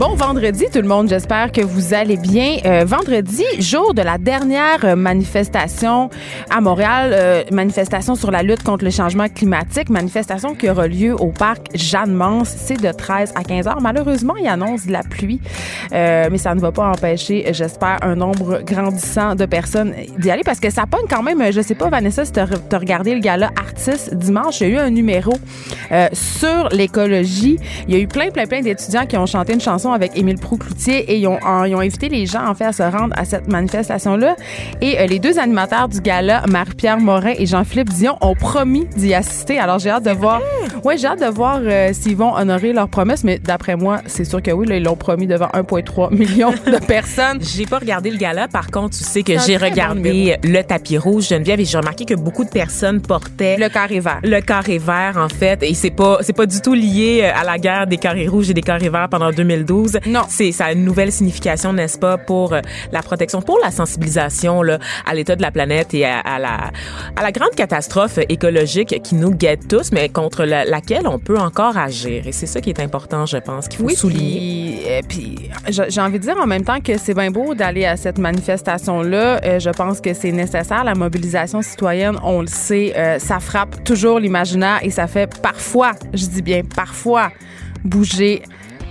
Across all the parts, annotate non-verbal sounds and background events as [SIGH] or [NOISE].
Bon vendredi tout le monde, j'espère que vous allez bien. Euh, vendredi, jour de la dernière euh, manifestation à Montréal, euh, manifestation sur la lutte contre le changement climatique, manifestation qui aura lieu au parc Jeanne-Mance, c'est de 13 à 15 heures. Malheureusement, il annonce de la pluie, mais ça ne va pas empêcher, j'espère, un nombre grandissant de personnes d'y aller parce que ça pogne quand même, je sais pas Vanessa si tu as regardé le gala artiste dimanche, il y a eu un numéro sur l'écologie. Il y a eu plein plein plein d'étudiants qui ont chanté une chanson avec Émile Proux-Cloutier et ils ont, ils ont invité les gens en fait à se rendre à cette manifestation-là. Et euh, les deux animateurs du gala, Marie-Pierre Morin et Jean-Philippe Dion, ont promis d'y assister. Alors j'ai hâte de voir. Ouais, j'ai hâte de voir euh, s'ils vont honorer leur promesse, mais d'après moi, c'est sûr que oui, là, ils l'ont promis devant 1,3 million de [LAUGHS] personnes. j'ai pas regardé le gala, par contre, tu sais que j'ai regardé le tapis rouge Geneviève et j'ai remarqué que beaucoup de personnes portaient le carré vert. Le carré vert en fait, et c'est pas c'est pas du tout lié euh, à la guerre des carrés rouges et des carrés verts pendant 2012. Non. C'est ça a une nouvelle signification, n'est-ce pas, pour euh, la protection, pour la sensibilisation là, à l'état de la planète et à, la à la grande catastrophe écologique qui nous guette tous, mais contre laquelle on peut encore agir. Et c'est ça qui est important, je pense, qu'il faut oui, souligner. Puis, puis j'ai envie de dire en même temps que c'est bien beau d'aller à cette manifestation-là. Euh, je pense que c'est nécessaire. La mobilisation citoyenne, on le sait, euh, ça frappe toujours l'imaginaire et ça fait parfois, je dis bien parfois, bouger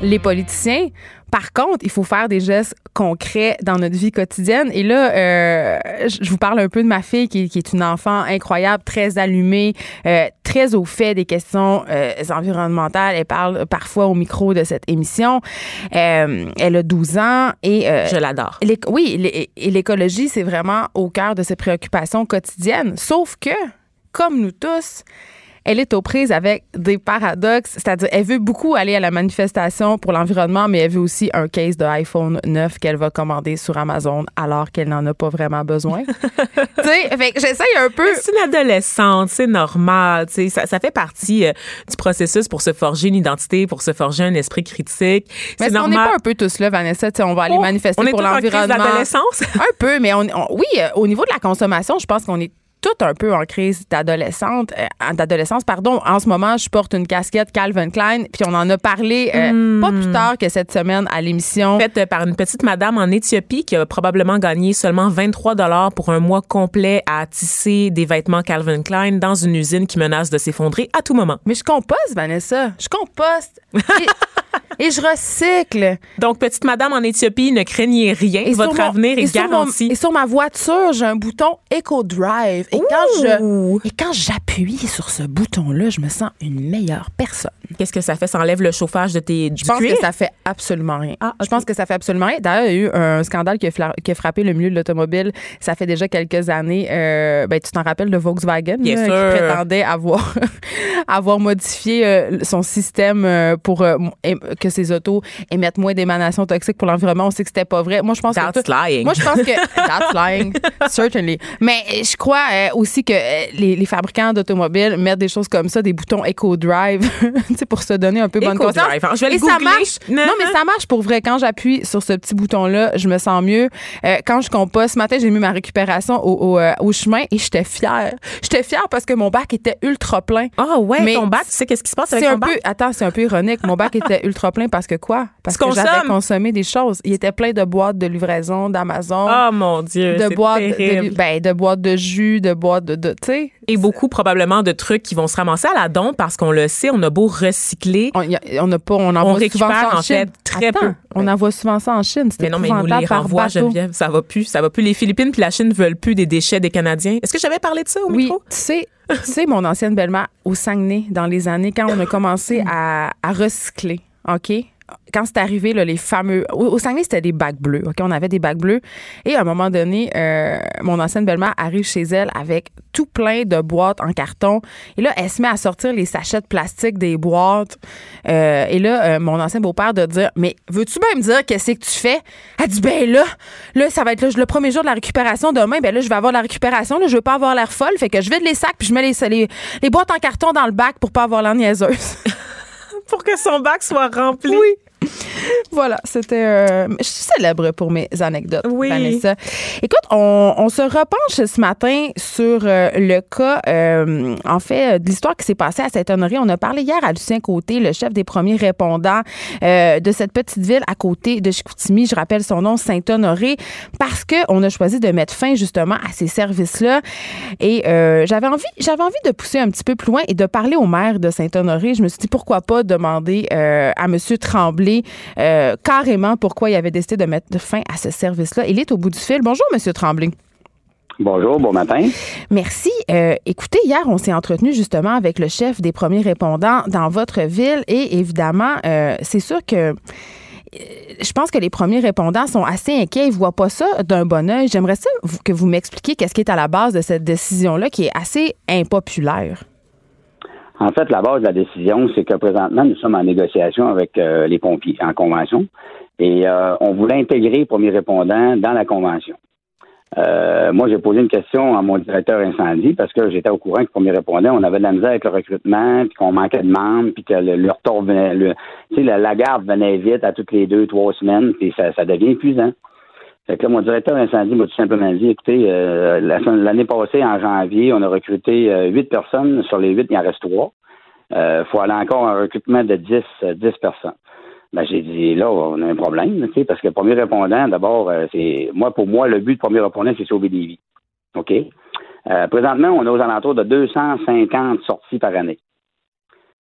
les politiciens. Par contre, il faut faire des gestes concrets dans notre vie quotidienne. Et là, euh, je vous parle un peu de ma fille qui, est une enfant incroyable, très allumée, euh, très au fait des questions euh, environnementales. Elle parle parfois au micro de cette émission. elle a 12 ans et... je l'adore. Oui, et l'écologie, c'est vraiment au cœur de ses préoccupations quotidiennes. Sauf que, comme nous tous, elle est aux prises avec des paradoxes, c'est-à-dire elle veut beaucoup aller à la manifestation pour l'environnement, mais elle veut aussi un case de iPhone 9 qu'elle va commander sur Amazon alors qu'elle n'en a pas vraiment besoin. [LAUGHS] tu sais, fait j'essaye un peu. C'est une adolescente, c'est normal, tu sais, ça, ça, fait partie euh, du processus pour se forger une identité, pour se forger un esprit critique. Mais normal. on n'est pas un peu tous là, Vanessa, tu sais, on va aller oh, manifester pour l'environnement. un peu, mais on, oui, euh, au niveau de la consommation, je pense qu'on est tout un peu en crise d'adolescente, euh, d'adolescence, pardon. En ce moment, je porte une casquette Calvin Klein, puis on en a parlé euh, pas plus hmm. tard que cette semaine à l'émission. Faite euh, par une petite madame en Éthiopie qui a probablement gagné seulement 23 dollars pour un mois complet à tisser des vêtements Calvin Klein dans une usine qui menace de s'effondrer à tout moment. Mais je composte, Vanessa. Je composte. Et, [LAUGHS] je recycle. Donc, petite madame en Éthiopie, ne craignez rien. Votre avenir est garanti. et sur ma voiture, j'ai un bouton Eco Drive. Et quand je et quand j'appuie sur ce bouton-là, je me sens une meilleure personne. Qu'est-ce que ça fait? Ça enlève le chauffage de tes Je pense que ça fait absolument rien. Ah, Je pense que ça fait absolument rien. D'ailleurs, il y a eu un scandale qui a, frappé le milieu de l'automobile. Ça fait déjà quelques années. Euh, ben, tu t'en rappelles de Volkswagen qui prétendait avoir, [LAUGHS] avoir modifié euh, son système euh, pour que ses autos émettent moins d'émanations toxiques pour l'environnement. On sait que c'était pas vrai. Moi, je pense that's que... lying. Moi, je pense que... [LAUGHS] that's lying. Certainly. Mais je crois aussi que les, fabricants d'automobiles mettent des choses comme ça, des boutons Eco Drive [LAUGHS] pour se donner un peu bonne conscience. Hein, je vais Et ça marche. Non, mais ça marche pour vrai. Quand j'appuie sur ce petit bouton-là, je me sens mieux. Euh, quand je composte, ce matin, j'ai mis ma récupération au, au, euh, au chemin et j'étais fière. J'étais fière parce que mon bac était ultra plein. Ah oh, ouais, mais ton bac, tu sais qu'est-ce qui se passe avec ton un bac? Peu, attends, c'est un peu ironique. Mon bac était ultra plein parce que quoi? Parce que j'avais consommé des choses. Il était plein de boîtes de livraison d'Amazon. Oh mon Dieu, de boîtes de, ben, de boîtes de jus, de boîtes de, de tu sais. Et beaucoup probablement de trucs qui vont se ramasser à la don parce qu'on le sait, on a beau recycler, on n'a pas, on en on récupère en fait très peu. On en voit souvent ça en Chine. Mais non, mais ils nous les renvoient. Geneviève. Ça va plus. Ça va plus. Les Philippines puis la Chine veulent plus des déchets des Canadiens. Est-ce que j'avais parlé de ça au Oui, micro? tu sais, tu sais, mon ancienne belle-mère au Saguenay, dans les années, quand on a commencé [LAUGHS] à, à recycler, OK? Quand c'est arrivé, là, les fameux. Au, au Saguenay, c'était des bacs bleus? On avait des bacs bleus. Et à un moment donné, euh, mon ancienne belle-mère arrive chez elle avec tout plein de boîtes en carton. Et là, elle se met à sortir les sachets de plastique des boîtes. Euh, et là, euh, mon ancien beau-père de dire Mais veux-tu même dire qu'est-ce que tu fais? Elle dit Ben là, là, ça va être le premier jour de la récupération demain. Ben là, je vais avoir la récupération. Là, je veux pas avoir l'air folle. Fait que je vide les sacs puis je mets les boîtes en carton dans le bac pour pas avoir l'air niaiseuse. Pour que son bac soit rempli. Oui. [LAUGHS] voilà, c'était. euh, je suis célèbre pour mes anecdotes, Oui. Vanessa. Écoute, on, on se repenche ce matin sur euh, le cas, euh, en fait, de l'histoire qui s'est passée à Saint-Honoré. On a parlé hier à Lucien Côté, le chef des premiers répondants de cette petite ville à côté de Chicoutimi. Je rappelle son nom, Saint-Honoré, parce qu'on a choisi de mettre fin justement à ces services-là. Et j'avais envie, j'avais envie de pousser un petit peu plus loin et de parler au maire de Saint-Honoré. Je me suis dit pourquoi pas demander à Monsieur Tremblay euh, carrément pourquoi il avait décidé de mettre fin à ce service-là. Il est au bout du fil. Bonjour, Monsieur Tremblay. Bonjour, bon matin. Merci. Euh, écoutez, hier, on s'est entretenu justement avec le chef des premiers répondants dans votre ville et évidemment, euh, c'est sûr que je pense que les premiers répondants sont assez inquiets. Ils ne voient pas ça d'un bon oeil. J'aimerais ça que vous m'expliquiez qu'est-ce qui est à la base de cette décision-là qui est assez impopulaire. En fait, la base de la décision, c'est que présentement, nous sommes en négociation avec euh, les pompiers en convention et euh, on voulait intégrer les premiers répondants dans la convention. Euh, moi, j'ai posé une question à mon directeur incendie parce que j'étais au courant que premiers répondants, on avait de la misère avec le recrutement, puis qu'on manquait de membres, puis que le, le retour venait, le, la, la garde venait vite à toutes les deux, trois semaines, puis ça, ça devient épuisant. Fait que mon directeur incendie m'a tout simplement dit, écoutez, euh, l'année passée, en janvier, on a recruté euh, huit personnes. Sur les huit, il en reste trois. Il faut aller encore à un recrutement de 10, euh, 10 personnes. Ben, j'ai dit, là, on a un problème, tu sais, parce que le premier répondant, d'abord, euh, c'est, moi, pour moi, le but du premier répondant, c'est sauver des vies. OK? Euh, présentement, on est aux alentours de 250 sorties par année.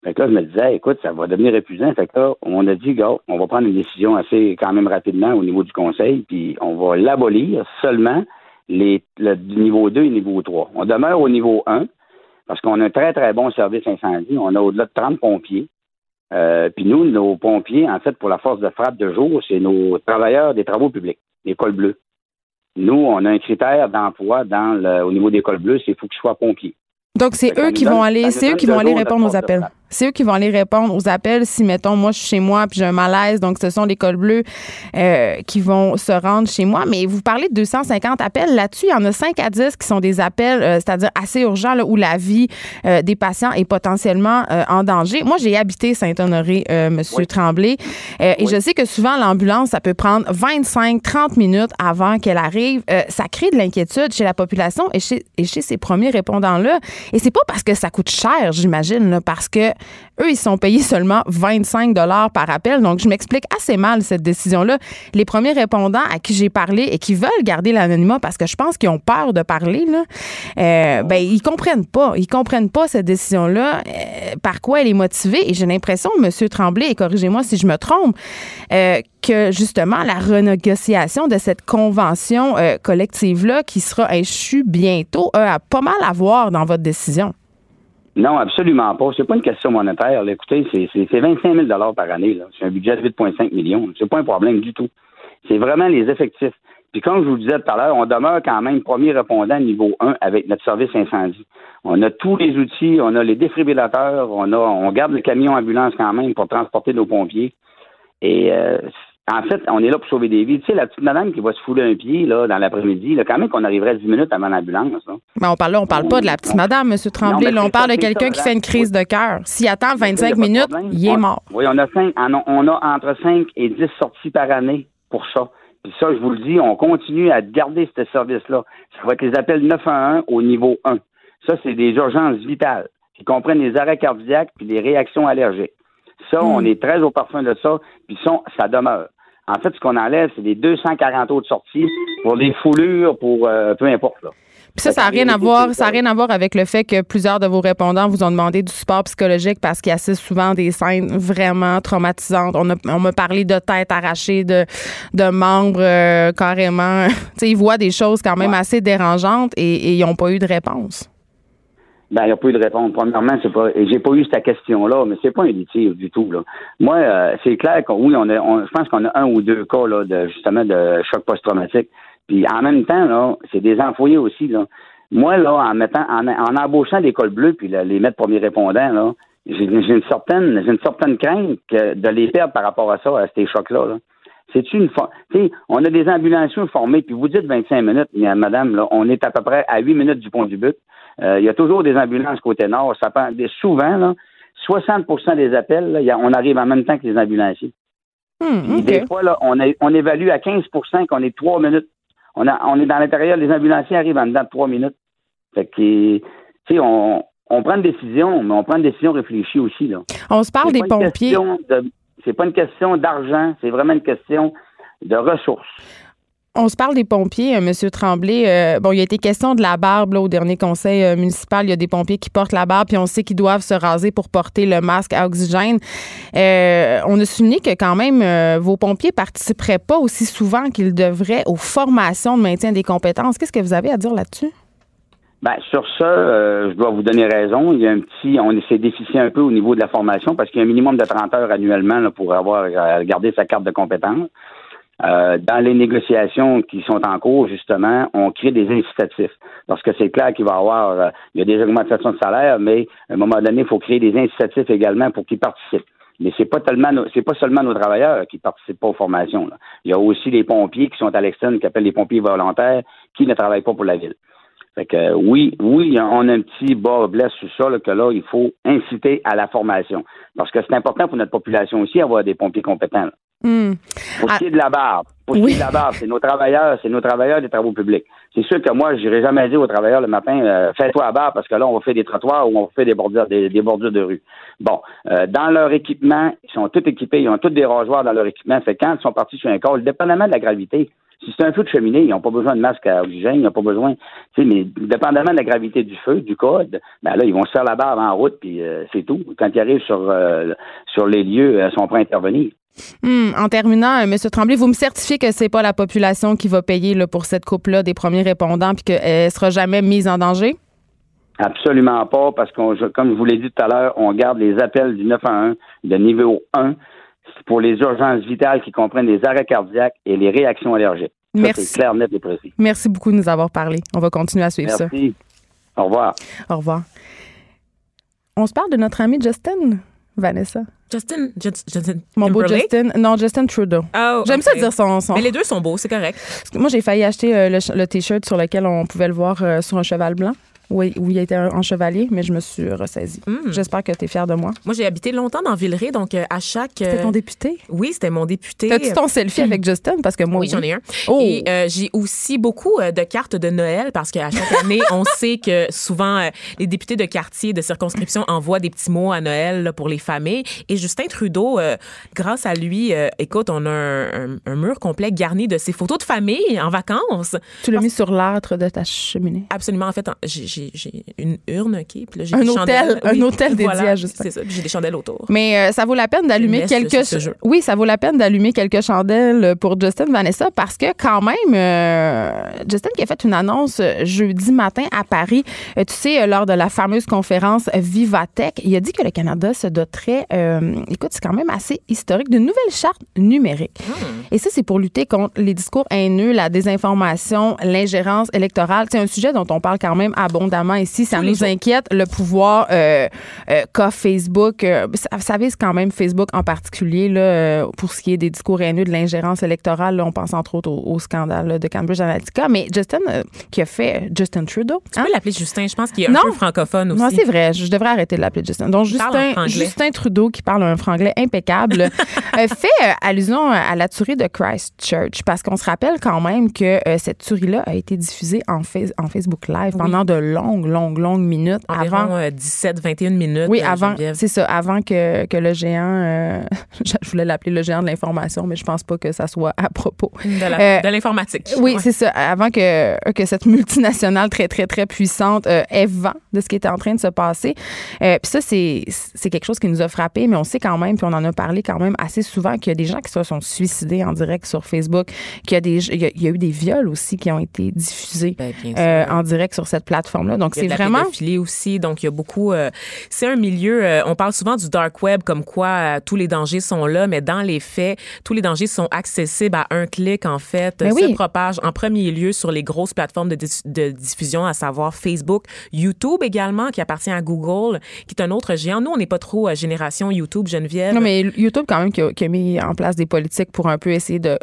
Fait que là, je me disais, écoute, ça va devenir épuisant. Fait que là, on a dit, gars, on va prendre une décision assez, quand même rapidement au niveau du conseil, puis on va l'abolir seulement les, le niveau 2 et niveau 3. On demeure au niveau 1 parce qu'on a un très, très bon service incendie. On a au-delà de 30 pompiers. Euh, puis nous, nos pompiers, en fait, pour la force de frappe de jour, c'est nos travailleurs des travaux publics, les cols bleus. Nous, on a un critère d'emploi dans le, au niveau des cols bleus, c'est qu'il faut qu'ils soient pompiers. Donc, c'est que eux qui vont aller, c'est eux qui vont aller répondre aux appels. C'est eux qui vont aller répondre aux appels si, mettons, moi, je suis chez moi puis j'ai un malaise. Donc, ce sont les cols bleus euh, qui vont se rendre chez moi. Mais vous parlez de 250 appels. Là-dessus, il y en a 5 à 10 qui sont des appels, euh, c'est-à-dire assez urgents, là, où la vie euh, des patients est potentiellement euh, en danger. Moi, j'ai habité Saint-Honoré, euh, Monsieur Tremblay. Euh, Et Oui. je sais que souvent, l'ambulance, ça peut prendre 25-30 minutes avant qu'elle arrive. Euh, ça crée de l'inquiétude chez la population et chez, et chez ces premiers répondants-là. Et c'est pas parce que ça coûte cher, j'imagine, parce que eux, ils sont payés seulement 25 dollars par appel. Donc, je m'explique assez mal cette décision-là. Les premiers répondants à qui j'ai parlé et qui veulent garder l'anonymat parce que je pense qu'ils ont peur de parler, là, euh, ben, ils comprennent pas. Ils comprennent pas cette décision-là, euh, par quoi elle est motivée. Et j'ai l'impression, M. Tremblay, et corrigez-moi si je me trompe, euh, que justement, la renégociation de cette convention euh, collective-là, qui sera échue bientôt, a pas mal à voir dans votre décision. Non, absolument pas. C'est pas une question monétaire. Écoutez, c'est, c'est, c'est 25 000 par année. C'est un budget de 8,5 millions. C'est pas un problème du tout. C'est vraiment les effectifs. Puis comme je vous le disais tout à l'heure, on demeure quand même premier répondant niveau 1 avec notre service incendie. On a tous les outils, on a les défibrillateurs, on a, on garde le camion ambulance quand même pour transporter nos pompiers. Et euh, en fait, on est là pour sauver des vies. Tu sais, la petite madame qui va se fouler un pied là, dans l'après-midi, là, quand même qu'on arriverait 10 minutes avant l'ambulance. Mais on parle là, on parle pas de la petite madame, M. Tremblay. là, on parle ça, de quelqu'un qui fait une crise de cœur. S'il attend 25 Il y a pas de minutes, il est mort. Oui, on a, cinq, en- on a entre 5 et 10 sorties par année pour ça. Puis ça, je vous le dis, on continue à garder ce service-là. Ça va être les appels 911 au niveau 1. Ça, c'est des urgences vitales qui comprennent les arrêts cardiaques puis les réactions allergiques. Ça, on est très au parfum de ça, puis ça, ça demeure. En fait, ce qu'on enlève, c'est les 240 autres sorties pour les foulures, pour euh, peu importe. Là. Puis ça, ça n'a rien à voir, ça a rien à voir avec le fait que plusieurs de vos répondants vous ont demandé du support psychologique parce qu'ils assistent souvent à des scènes vraiment traumatisantes. On, a, on m'a parlé de têtes arrachées, de, de membres euh, carrément. [LAUGHS] tu sais, ils voient des choses quand même assez dérangeantes et, et ils n'ont pas eu de réponse. Ben, il n'y a pas eu de réponse. Premièrement, c'est pas, j'ai pas eu cette question-là, mais c'est pas indiqué du tout, là. Moi, euh, c'est clair que oui, on a, on, je pense qu'on a un ou deux cas, là, de, justement, de choc post-traumatique. Puis, en même temps, là, c'est des employés aussi, là. Moi, là, en mettant, en, en embauchant des cols bleus puis les mettre premiers répondants, là, j'ai, j'ai une certaine, j'ai une certaine crainte que de les perdre par rapport à ça, à ces chocs-là, là. C'est une on a des ambulanciers formés, puis vous dites 25 minutes, mais madame, là, on est à peu près à 8 minutes du pont du but. Euh, il y a toujours des ambulances côté nord. Ça prend souvent, là, 60% des appels, là, on arrive en même temps que les ambulanciers. Hmm. Des fois, là, on, est- on évalue à 15% qu'on est trois minutes. On, a, on est dans l'intérieur, les ambulanciers arrivent en dedans de trois minutes. Fait que, on, on prend une décision, mais on prend une décision réfléchie aussi, là. On se parle des pompiers. de- C'est pas une question d'argent, c'est vraiment une question de ressources. On se parle des pompiers, euh, Monsieur Tremblay. Euh, bon, il a été question de la barbe là, au dernier conseil euh, municipal. Il y a des pompiers qui portent la barbe, puis on sait qu'ils doivent se raser pour porter le masque à oxygène. On a souligné que quand même vos pompiers participeraient pas aussi souvent qu'ils devraient aux formations de maintien des compétences. Qu'est-ce que vous avez à dire là-dessus? Ben, sur ça, je dois vous donner raison. Il y a un petit, on s'est déficient un peu au niveau de la formation parce qu'il y a un minimum de 30 heures annuellement pour avoir euh, gardé sa carte de compétence. Euh, dans les négociations qui sont en cours, justement, on crée des incitatifs. Parce que c'est clair qu'il va y avoir, euh, il y a des augmentations de salaire, mais à un moment donné, il faut créer des incitatifs également pour qu'ils participent. Mais c'est pas tellement, c'est pas seulement nos travailleurs qui participent pas aux formations. là. Il y a aussi les pompiers qui sont à l'externe, qui appellent les pompiers volontaires, qui ne travaillent pas pour la ville. Fait que euh, oui, oui, on a un petit bas blesse sur ça, là, que là, il faut inciter à la formation. Parce que c'est important pour notre population aussi d'avoir des pompiers compétents. là. Pour ce qui est de la barbe, pour ce qui est de la barbe, c'est nos travailleurs, c'est nos travailleurs des travaux publics. C'est sûr que moi, je n'irai jamais dire aux travailleurs le matin, euh, fais-toi la barbe parce que là, on va faire des trottoirs ou on va faire des bordures, des, des bordures de rue. Bon, euh, dans leur équipement, ils sont tous équipés, ils ont tous des rasoirs dans leur équipement. Fait quand ils sont partis sur un col, dépendamment de la gravité, si c'est un feu de cheminée, ils n'ont pas besoin de masque à oxygène, ils n'ont pas besoin, tu sais, mais dépendamment de la gravité du feu, du code, ben là, ils vont se faire la barbe en route, puis euh, c'est tout. Quand ils arrivent sur, euh, sur les lieux, euh, ils sont prêts à intervenir. Hmm. En terminant, euh, Monsieur Tremblay, vous me certifiez que c'est pas la population qui va payer là, pour cette coupe-là des premiers répondants, puis qu'elle sera jamais mise en danger? Absolument pas, parce qu'on, je- comme je vous l'ai dit tout à l'heure, on garde les appels du 911 de niveau 1 pour les urgences vitales qui comprennent les arrêts cardiaques et les réactions allergiques. Ça, Merci. Clair, net et précis. Merci beaucoup de nous avoir parlé. On va continuer à suivre ça. Merci. Au revoir. Au revoir. On se parle de notre ami Justin, Vanessa. Justin, Just- Justin Mon beau Timberlake? Justin. Non, Justin Trudeau. Oh, J'aime ça ok. dire son son. Mais les deux sont beaux, c'est correct. Moi, j'ai failli acheter euh, le, le T-shirt sur lequel on pouvait le voir euh, sur un cheval blanc. Oui, où il était un- en chevalier, mais je me suis ressaisie. Mm. J'espère que tu es fier de moi. Moi, j'ai habité longtemps dans Villeray, donc euh, à chaque. C'était euh, ton député? Oui, c'était mon député. T'as-tu ton selfie avec Justin? Parce que moi, Oui, j'en ai un. Oh! Et euh, j'ai aussi beaucoup euh, de cartes de Noël parce qu'à chaque année, [LAUGHS] on sait que souvent euh, les députés de quartier, de circonscription envoient des petits mots à Noël là, pour les familles. Et Justin Trudeau, euh, grâce à lui, euh, écoute, on a un, un- un mur complet garni de ses photos de famille en vacances. Tu l'as mis sur l'âtre de ta cheminée. Absolument. En fait, j'ai- j'ai une urne, OK? Puis là, j'ai Un hôtel, un hôtel dédié voilà, à Justin. C'est ça. J'ai des chandelles autour. Mais euh, ça vaut la peine d'allumer quelques ce oui, ça vaut la peine d'allumer quelques chandelles pour Justin Vanessa parce que quand même euh, Justin qui a fait une annonce euh, jeudi matin à Paris, euh, tu sais lors de la fameuse conférence Vivatech, il a dit que le Canada se doterait écoute, c'est quand même assez historique d'une nouvelle charte numérique. Et ça c'est pour lutter contre les discours haineux, la désinformation, l'ingérence électorale, c'est un sujet dont on parle quand même abondamment ici, ça Tous nous inquiète le pouvoir euh, euh, qu'a Facebook. euh, ça, vise quand même Facebook en particulier là, euh, pour ce qui est des discours haineux de l'ingérence électorale. là, on pense entre autres au, au scandale là, de Cambridge Analytica. Mais Justin, qui a fait Justin Trudeau. Tu hein? peux l'appeler Justin. Je pense qu'il est un Non. peu francophone aussi. Non, c'est vrai. Je devrais arrêter de l'appeler Justin. Donc, Justin. Justin Trudeau, qui parle un franglais impeccable, [LAUGHS] fait allusion à la tuerie de Christchurch. Parce qu'on se rappelle quand même que cette tuerie-là a été diffusée en, Face- en Facebook Live pendant de longues, longues, longues minutes Environ avant. euh, 17, 21 minutes. Oui, euh, avant, c'est ça, avant que, que le géant, euh, [LAUGHS] je voulais l'appeler le géant de l'information, mais je pense pas que ça soit à propos. De Euh, l'informatique. Oui, Ouais. c'est ça. Avant que, que cette multinationale très, très, très puissante euh, ait vent de ce qui était en train de se passer. Euh, puis ça, c'est quelque chose qui nous a frappé, mais on sait quand même, puis on en a parlé quand même assez souvent, qu'il y a des gens qui se sont suicidés en direct sur Facebook, qu'il y, a des- il y a, il y a eu des viols aussi qui ont été diffusés Ben, euh, en direct sur cette Donc, Il c'est vraiment... pédophilie aussi, donc il y a beaucoup. euh, c'est un milieu. euh, on parle souvent du dark web, comme quoi euh, tous les dangers sont là, mais dans les faits, tous les dangers sont accessibles à un clic en fait. Mais se oui. propagent en premier lieu sur les grosses plateformes de, diffusion, à savoir Facebook, YouTube également, qui appartient à Google, qui est un autre géant. Nous, on n'est pas trop euh, génération YouTube, Geneviève. Non, mais YouTube, quand même, qui a, qui a mis en place des politiques pour un peu essayer de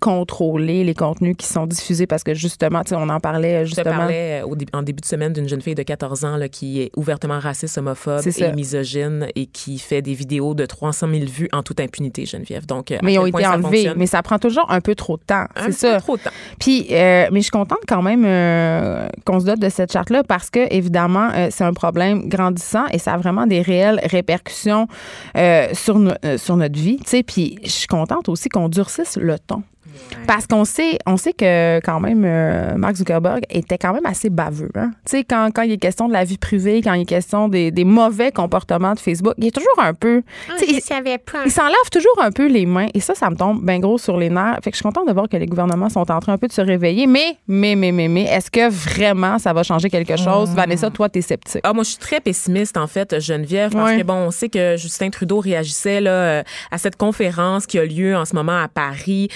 contrôler les contenus qui sont diffusés parce que justement, tu sais, on en parlait Je te justement. parlais euh, au en début de semaine d'une jeune fille de 14 ans là, qui est ouvertement raciste, homophobe et misogyne et qui fait des vidéos de 300 000 vues en toute impunité, Geneviève. Donc, euh, mais ils ont été enlevés. Mais ça prend toujours un peu trop de temps. C'est ça. peu trop de temps. Puis, euh, mais je suis contente quand même euh, qu'on se dote de cette charte-là parce que, évidemment, euh, c'est un problème grandissant et ça a vraiment des réelles répercussions sur, no- sur notre vie. tu sais. Puis, je suis contente aussi qu'on durcisse le ton. Parce qu'on sait, on sait que quand même euh, Mark Zuckerberg était quand même assez baveux. Hein? Tu sais, quand, quand il est question de la vie privée, quand il est question des, des mauvais comportements de Facebook, il est toujours un peu. sais, il- il s'en lave toujours un peu les mains et ça, ça me tombe bien gros sur les nerfs. Fait que je suis contente de voir que les gouvernements sont en train un peu de se réveiller. Mais, mais, mais, mais, mais, est-ce que vraiment ça va changer quelque chose? Vanessa, toi, t'es sceptique. Ah, moi, je suis très pessimiste, en fait, Geneviève, parce que, bon, on sait que Justin Trudeau réagissait là, euh, à cette conférence qui a lieu en ce moment à Paris.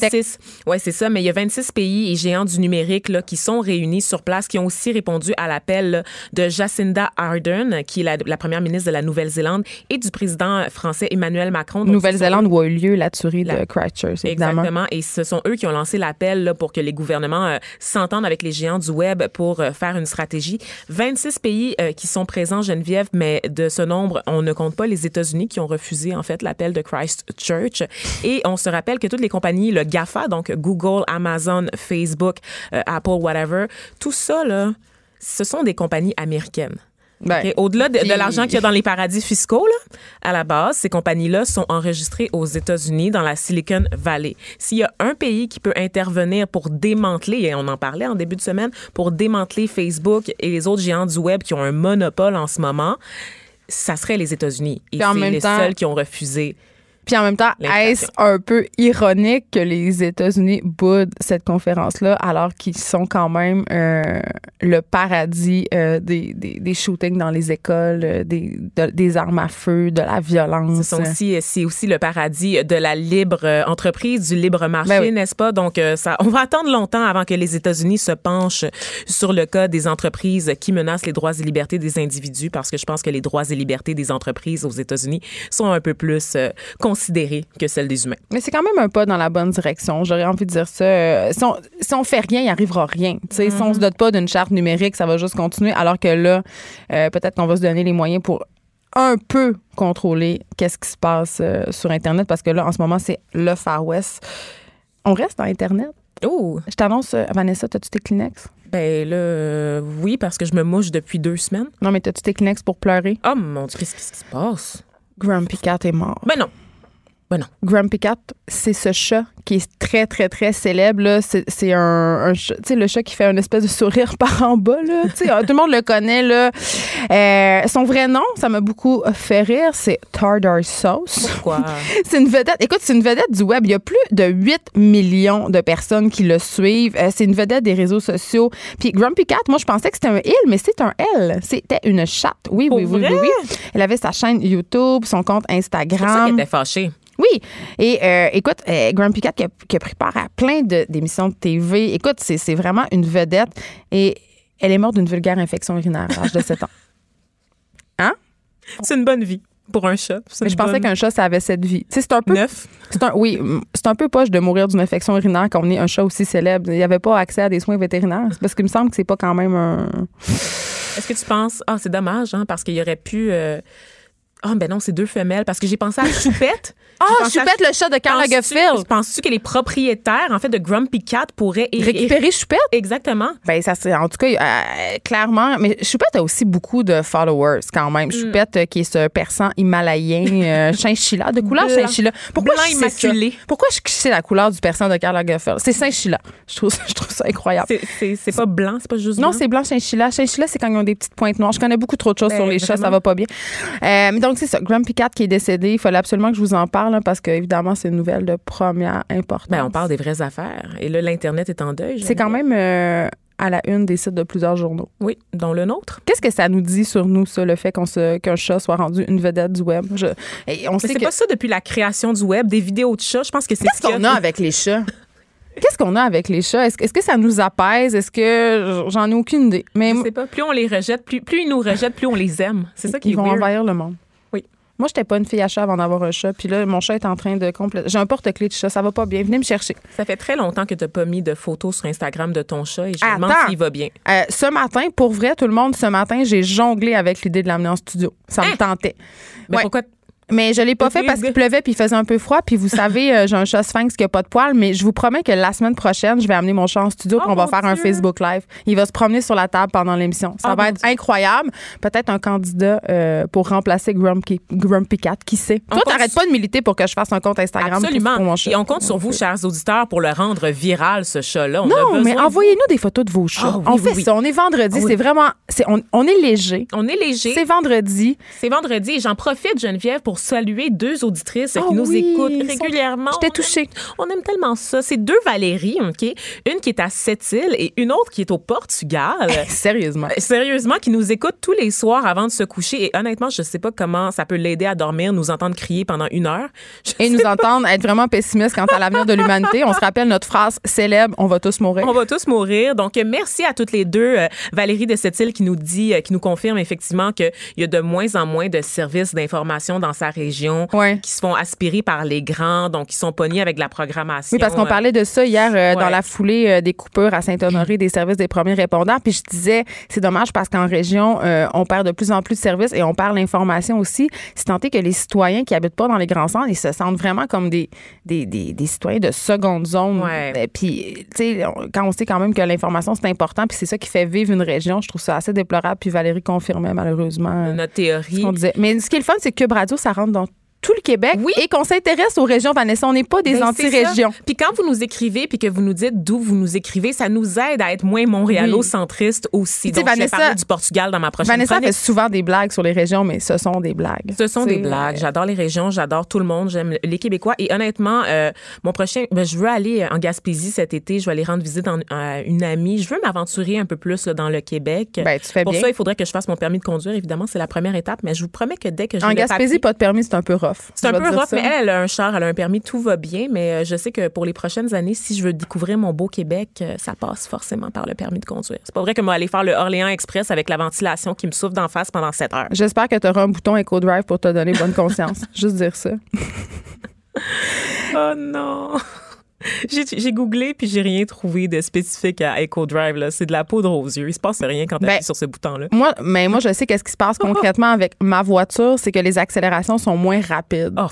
26, ouais, c'est ça, mais il y a 26 pays et géants du numérique là, qui sont réunis sur place, qui ont aussi répondu à l'appel de Jacinda Ardern, qui est la, la première ministre de la Nouvelle-Zélande, et du président français Emmanuel Macron. Nouvelle-Zélande où a eu lieu la tuerie de Christchurch, évidemment. Exactement. Et ce sont eux qui ont lancé l'appel là, pour que les gouvernements euh, s'entendent avec les géants du web pour euh, faire une stratégie. 26 pays euh, qui sont présents, Geneviève, mais de ce nombre, on ne compte pas les États-Unis qui ont refusé en fait l'appel de Christchurch. Et on se rappelle que toutes les compagnies, le GAFA, donc Google, Amazon, Facebook, euh, Apple, whatever, tout ça, là, ce sont des compagnies américaines. Ben? Au-delà de, l'argent qu'il y a dans les paradis fiscaux, là, à la base, ces compagnies-là sont enregistrées aux États-Unis, dans la Silicon Valley. S'il y a un pays qui peut intervenir pour démanteler, et on en parlait en début de semaine, pour démanteler Facebook et les autres géants du web qui ont un monopole en ce moment, ça serait les États-Unis. Et c'est les temps- seuls qui ont refusé. Puis en même temps, est-ce un peu ironique que les États-Unis boudent cette conférence-là alors qu'ils sont quand même euh, le paradis euh, des, des, des shootings dans les écoles, euh, des, de- des armes à feu, de la violence? Ce sont aussi, c'est aussi le paradis de la libre euh, entreprise, du libre marché, Ben oui. n'est-ce pas? Donc, euh, ça, on va attendre longtemps avant que les États-Unis se penchent sur le cas des entreprises qui menacent les droits et libertés des individus, parce que je pense que les droits et libertés des entreprises aux États-Unis sont un peu plus euh, considérés que celles des humains. Mais c'est quand même un pas dans la bonne direction. J'aurais envie de dire ça. Euh, Si on, si on fait rien, il arrivera rien. Sais, Si on se dote pas d'une charte numérique, ça va juste continuer. Alors que là, euh, peut-être qu'on va se donner les moyens pour un peu contrôler qu'est-ce qui se passe euh, sur Internet parce que là, en ce moment, c'est le Far West. On reste dans Internet. Oh, Je t'annonce, Vanessa, t'as-tu tes Kleenex? ben là, euh, oui, parce que je me mouche depuis deux semaines. Non, mais t'as-tu tes Kleenex pour pleurer? Oh mon Dieu, qu'est-ce qui se passe? Grumpy Cat est mort. Ben non. Ben non. Grumpy Cat, c'est ce chat qui est très, très, très célèbre. là. C'est c'est un, un chat, tu sais, le chat qui fait une espèce de sourire [LAUGHS] par en bas. Là. Sais, tout le monde le connaît. Là. Euh, son vrai nom, ça m'a beaucoup fait rire, c'est Tartar Sauce. Pourquoi? [LAUGHS] C'est une vedette. Écoute, c'est une vedette du web. Il y a plus de 8 millions de personnes qui le suivent. Euh, c'est une vedette des réseaux sociaux. Puis Grumpy Cat, moi, je pensais que c'était un il, mais c'est un L. C'était une chatte. Oui, Pour oui, oui, vrai? oui, oui. Elle avait sa chaîne YouTube, son compte C'est pour ça Instagram. qu'elle était fâchée. Oui. Et euh, écoute, euh, Grumpy Cat qui a, qui a pris part à plein de- d'émissions de TV. Écoute, c'est vraiment une vedette. Et elle est morte d'une vulgaire infection urinaire à l'âge de 7 ans. [LAUGHS] Hein? C'est une bonne vie pour un chat. Mais je pensais qu'un chat, ça avait cette vie. C'est un peu. Neuf. Un, oui, c'est un peu poche de mourir d'une infection urinaire quand on est un chat aussi célèbre. Il n'y avait pas accès à des soins vétérinaires. Parce qu'il me semble que c'est pas quand même un. Est-ce que tu penses, ah, c'est dommage, hein, parce qu'il y aurait pu. euh, Ah, ben non, c'est deux femelles parce que j'ai pensé à Choupette. [LAUGHS] Ah, à Choupette, le chat de Karl Penses-tu- Lagerfeld. Penses-tu que les propriétaires, en fait, de Grumpy Cat pourraient... Récupérer Choupette? Exactement. Ben, ça c'est en tout cas euh, clairement. Mais Choupette a aussi beaucoup de followers quand même. Mm. Choupette euh, qui est ce persan himalayen euh, [LAUGHS] chinchilla de couleur Blanc. chinchilla. Pourquoi Blanc je sais ça? immaculé. Pourquoi je sais la couleur du persan de Karl Lagerfeld? C'est chinchilla. Je trouve je trouve ça incroyable. C'est- pas blanc, c'est pas juste Non, blanc. c'est blanc chinchilla. Chinchilla, c'est quand ils ont des petites pointes noires. Je connais beaucoup trop de choses Ben, sur les chats, ça va pas bien. Euh, mais donc, c'est ça. Grumpy Cat qui est décédé. Il fallait absolument que je vous en parle hein, parce que, évidemment, c'est une nouvelle de première importance. Ben, on parle des vraies affaires. Et là, l'Internet est en deuil. C'est quand même euh, à la une des sites de plusieurs journaux. Oui, dont le nôtre. Qu'est-ce que ça nous dit sur nous, ça, le fait qu'on qu'un chat soit rendu une vedette du web? Je- et on Mais sait que. pas ça depuis la création du web, des vidéos de chats. Je pense que c'est Qu'est-ce qu'on a avec les chats? Qu'est-ce qu'on a avec les chats? Est-ce, que- ça nous apaise? Est-ce que. J'en ai aucune idée. Mais Je sais pas. Plus on les rejette, plus, plus ils nous rejettent, plus on les aime. C'est ça qui ils est vont weird. envahir le monde. Moi, j'étais pas une fille à chat avant d'avoir un chat. Puis là, mon chat est en train de. J'ai un porte-clés de chat. Ça va pas bien. Venez me chercher. Ça fait très longtemps que tu n'as pas mis de photos sur Instagram de ton chat et je me demande s'il va bien. Euh, ce matin, pour vrai, tout le monde, ce matin, j'ai jonglé avec l'idée de l'amener en studio. Ça me Hein? tentait. Mais Ouais. pourquoi Mais je l'ai pas fait parce qu'il pleuvait puis il faisait un peu froid. Puis vous savez, euh, j'ai un chat sphinx qui a pas de poils, mais je vous promets que la semaine prochaine, je vais amener mon chat en studio puis Oh, on va faire un. Facebook Live. Il va se promener sur la table pendant l'émission. Ça Oh, va être Dieu. incroyable. Peut-être un candidat euh, pour remplacer Grumpy, Grumpy Cat, qui sait? On Toi, t'arrêtes pas de militer pour que je fasse un compte Instagram Absolument. pour mon chat. Et on compte sur vous, chers auditeurs, pour le rendre viral, ce chat-là. On Non, mais envoyez-nous des photos de vos chats. Oui, on oui, fait oui. ça. On est vendredi. Ah. C'est vraiment. c'est on, on est léger. On est léger. C'est vendredi. C'est vendredi et j'en profite, Geneviève, pour saluer deux auditrices Ah qui nous oui, écoutent sont- régulièrement. J'étais On aime- touchée. On aime tellement ça. C'est deux Valérie, OK? Une qui est à Sept-Îles et une autre qui est au Portugal. [LAUGHS] Sérieusement. Euh, Sérieusement, qui nous écoute tous les soirs avant de se coucher. Et honnêtement, je sais pas comment ça peut l'aider à dormir, nous entendre crier pendant une heure. Je et nous entendre être vraiment pessimistes quant à l'avenir de l'humanité. On se rappelle notre phrase célèbre on va tous mourir. On va tous mourir. Donc, merci à toutes les deux. Euh, Valérie de cette île qui nous dit, euh, qui nous confirme effectivement qu'il y a de moins en moins de services d'information dans sa région Ouais. qui se font aspirer par les grands, donc qui sont pognés avec de la programmation. Oui, parce qu'on Euh, parlait de ça hier euh, dans la foulée euh, des coupures à Saint-Honoré des services des premiers répondants. Puis je disais, c'est dommage parce qu'en région, euh, on perd de plus en plus de services et on perd l'information aussi. C'est tenté que les citoyens qui habitent pas dans les grands centres, ils se sentent vraiment comme des, des, des, des citoyens de seconde zone. Ouais. Puis, tu sais, quand on sait quand même que l'information, c'est important, puis c'est ça qui fait vivre une région, je trouve ça assez déplorable. Puis Valérie confirmait malheureusement. notre ce théorie. qu'on disait. Mais ce qui est le fun, c'est que Cube Radio, ça dans tout le Québec Oui. et qu'on s'intéresse aux régions, Vanessa. On n'est pas des Ben, anti-régions. Puis quand vous nous écrivez puis que vous nous dites d'où vous nous écrivez, ça nous aide à être moins montréalo-centristes aussi. Donc, je vais Vanessa- parler du Portugal dans ma prochaine Vanessa chronique. fait souvent des blagues sur les régions, mais ce sont des blagues. Ce sont des blagues. J'adore les régions, j'adore tout le monde, j'aime les Québécois. Et honnêtement, euh, mon prochain, ben, je veux aller en Gaspésie cet été. Je vais aller rendre visite à une amie. Je veux m'aventurer un peu plus là, dans le Québec. Ben, tu fais Pour bien. ça, il faudrait que je fasse mon permis de conduire. Évidemment, c'est la première étape. Mais je vous promets que dès que j'ai En Gaspésie, papier- pas de permis, c'est un peu rough. C'est un peu rough, ça. mais elle, elle a un char, elle a un permis, tout va bien. Mais euh, je sais que pour les prochaines années, si je veux découvrir mon beau Québec, euh, ça passe forcément par le permis de conduire. C'est pas vrai que moi aller faire le Orléans Express avec la ventilation qui me souffle d'en face pendant 7 heures. J'espère que tu auras un bouton Eco Drive pour te donner bonne conscience. [LAUGHS] Juste dire ça. Oh non! [LAUGHS] J'ai googlé puis j'ai rien trouvé de spécifique à Echo Drive. là. C'est de la poudre aux yeux. Il se passe rien quand tu Ben, sur ce bouton-là. Moi, mais moi, je sais qu'est-ce qui se passe concrètement avec ma voiture, c'est que les accélérations sont moins rapides. Oh.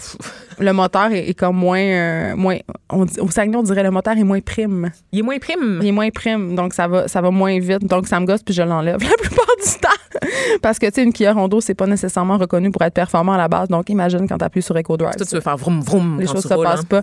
Le moteur est, est comme moins, euh, moins. On, au Saguenay, on dirait le moteur est moins prime. il est moins prime. Il est moins prime, donc ça va, ça va moins vite. Donc ça me gosse puis je l'enlève [LAUGHS] la plupart du temps. Parce que tu sais, une Kia Rondo, c'est pas nécessairement reconnu pour être performant à la base. Donc imagine quand tu appuies sur Eco Drive. Toi, tu veux faire vroom vroom les quand choses se passent hein. pas.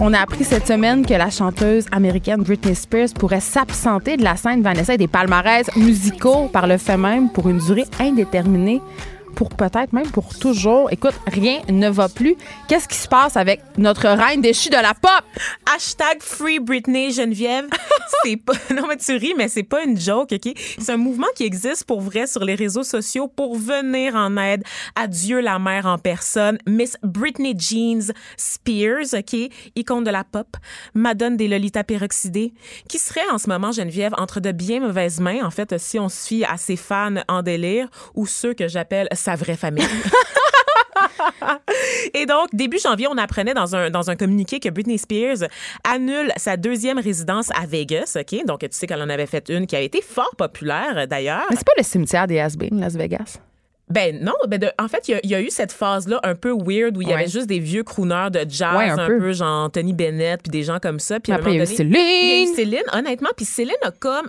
On a appris cette semaine que la chanteuse américaine Britney Spears pourrait s'absenter de la scène Vanessa et des palmarès musicaux par le fait même pour une durée indéterminée. Pour peut-être même pour toujours. Écoute, rien ne va plus. Qu'est-ce qui se passe avec notre reine déchue de la pop? Hashtag Free Britney Geneviève. [LAUGHS] c'est pas, non, mais tu ris, mais c'est pas une joke, OK? C'est un mouvement qui existe pour vrai sur les réseaux sociaux pour venir en aide à Dieu la mère en personne. Miss Britney Jeans Spears, OK? Icône de la pop. Madone des Lolita peroxydées. Qui serait en ce moment, Geneviève, entre de bien mauvaises mains, en fait, si on se fie à ses fans en délire ou ceux que j'appelle sa vraie famille. [LAUGHS] Et donc, début janvier, on apprenait dans un, dans un communiqué que Britney Spears annule sa deuxième résidence à Vegas. OK? Donc, tu sais qu'elle en avait fait une qui a été fort populaire, d'ailleurs. Mais c'est pas le cimetière des has Las Vegas? Ben non, ben de- en fait, il y a- il y, a eu cette phase-là un peu weird où il y Ouais. avait juste des vieux crooners de jazz, Ouais, un un, peu. peu. genre Tony Bennett, puis des gens comme ça. Puis Après, il y a eu Céline. Il y a eu Céline, honnêtement. Puis Céline a comme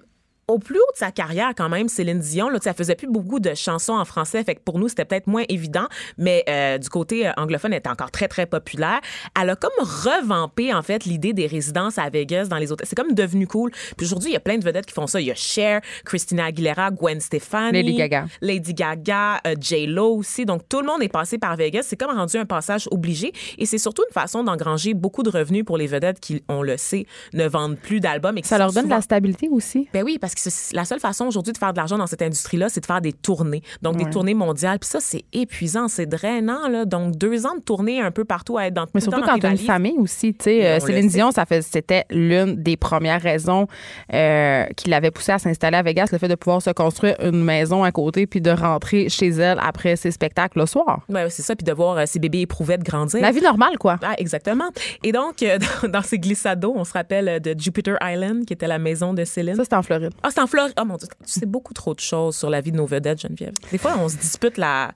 au plus haut de sa carrière quand même, Céline Dion, là, elle faisait plus beaucoup de chansons en français, fait que pour nous c'était peut-être moins évident, mais euh, du côté euh, anglophone, elle était encore très très populaire. Elle a comme revampé en fait l'idée des résidences à Vegas dans les hôtels. C'est comme devenu cool. Puis aujourd'hui, il y a plein de vedettes qui font ça. Il y a Cher, Christina Aguilera, Gwen Stefani, Lady Gaga. Lady Gaga, euh, J-Lo aussi. Donc, tout le monde est passé par Vegas. C'est comme rendu un passage obligé. Et c'est surtout une façon d'engranger beaucoup de revenus pour les vedettes qui, on le sait, ne vendent plus d'albums. Ça leur donne de la stabilité aussi. ben oui, parce que la seule façon aujourd'hui de faire de l'argent dans cette industrie-là, c'est de faire des tournées. Donc, des tournées mondiales. Puis ça, c'est épuisant, c'est drainant. Là. Donc, deux ans de tournée un peu partout à être dans Mais surtout dans quand tu as une famille aussi. Tu sais, euh, Céline. Dion, ça fait, c'était l'une des premières raisons euh, qui l'avait poussée à s'installer à Vegas, le fait de pouvoir se construire une maison à côté puis de rentrer chez elle après ses spectacles le soir. Ouais, c'est ça. Puis de voir euh, ces bébés éprouvettes grandir. La vie normale, quoi. Ah, exactement. Et donc, euh, [LAUGHS] dans, ces glissados, on se rappelle de Jupiter Island, qui était la maison de Céline. Ça, c'était en Floride. Ah, c'est en Floride. Oh mon Dieu, tu sais beaucoup trop de choses sur la vie de nos vedettes, Geneviève. Des fois, on se dispute la,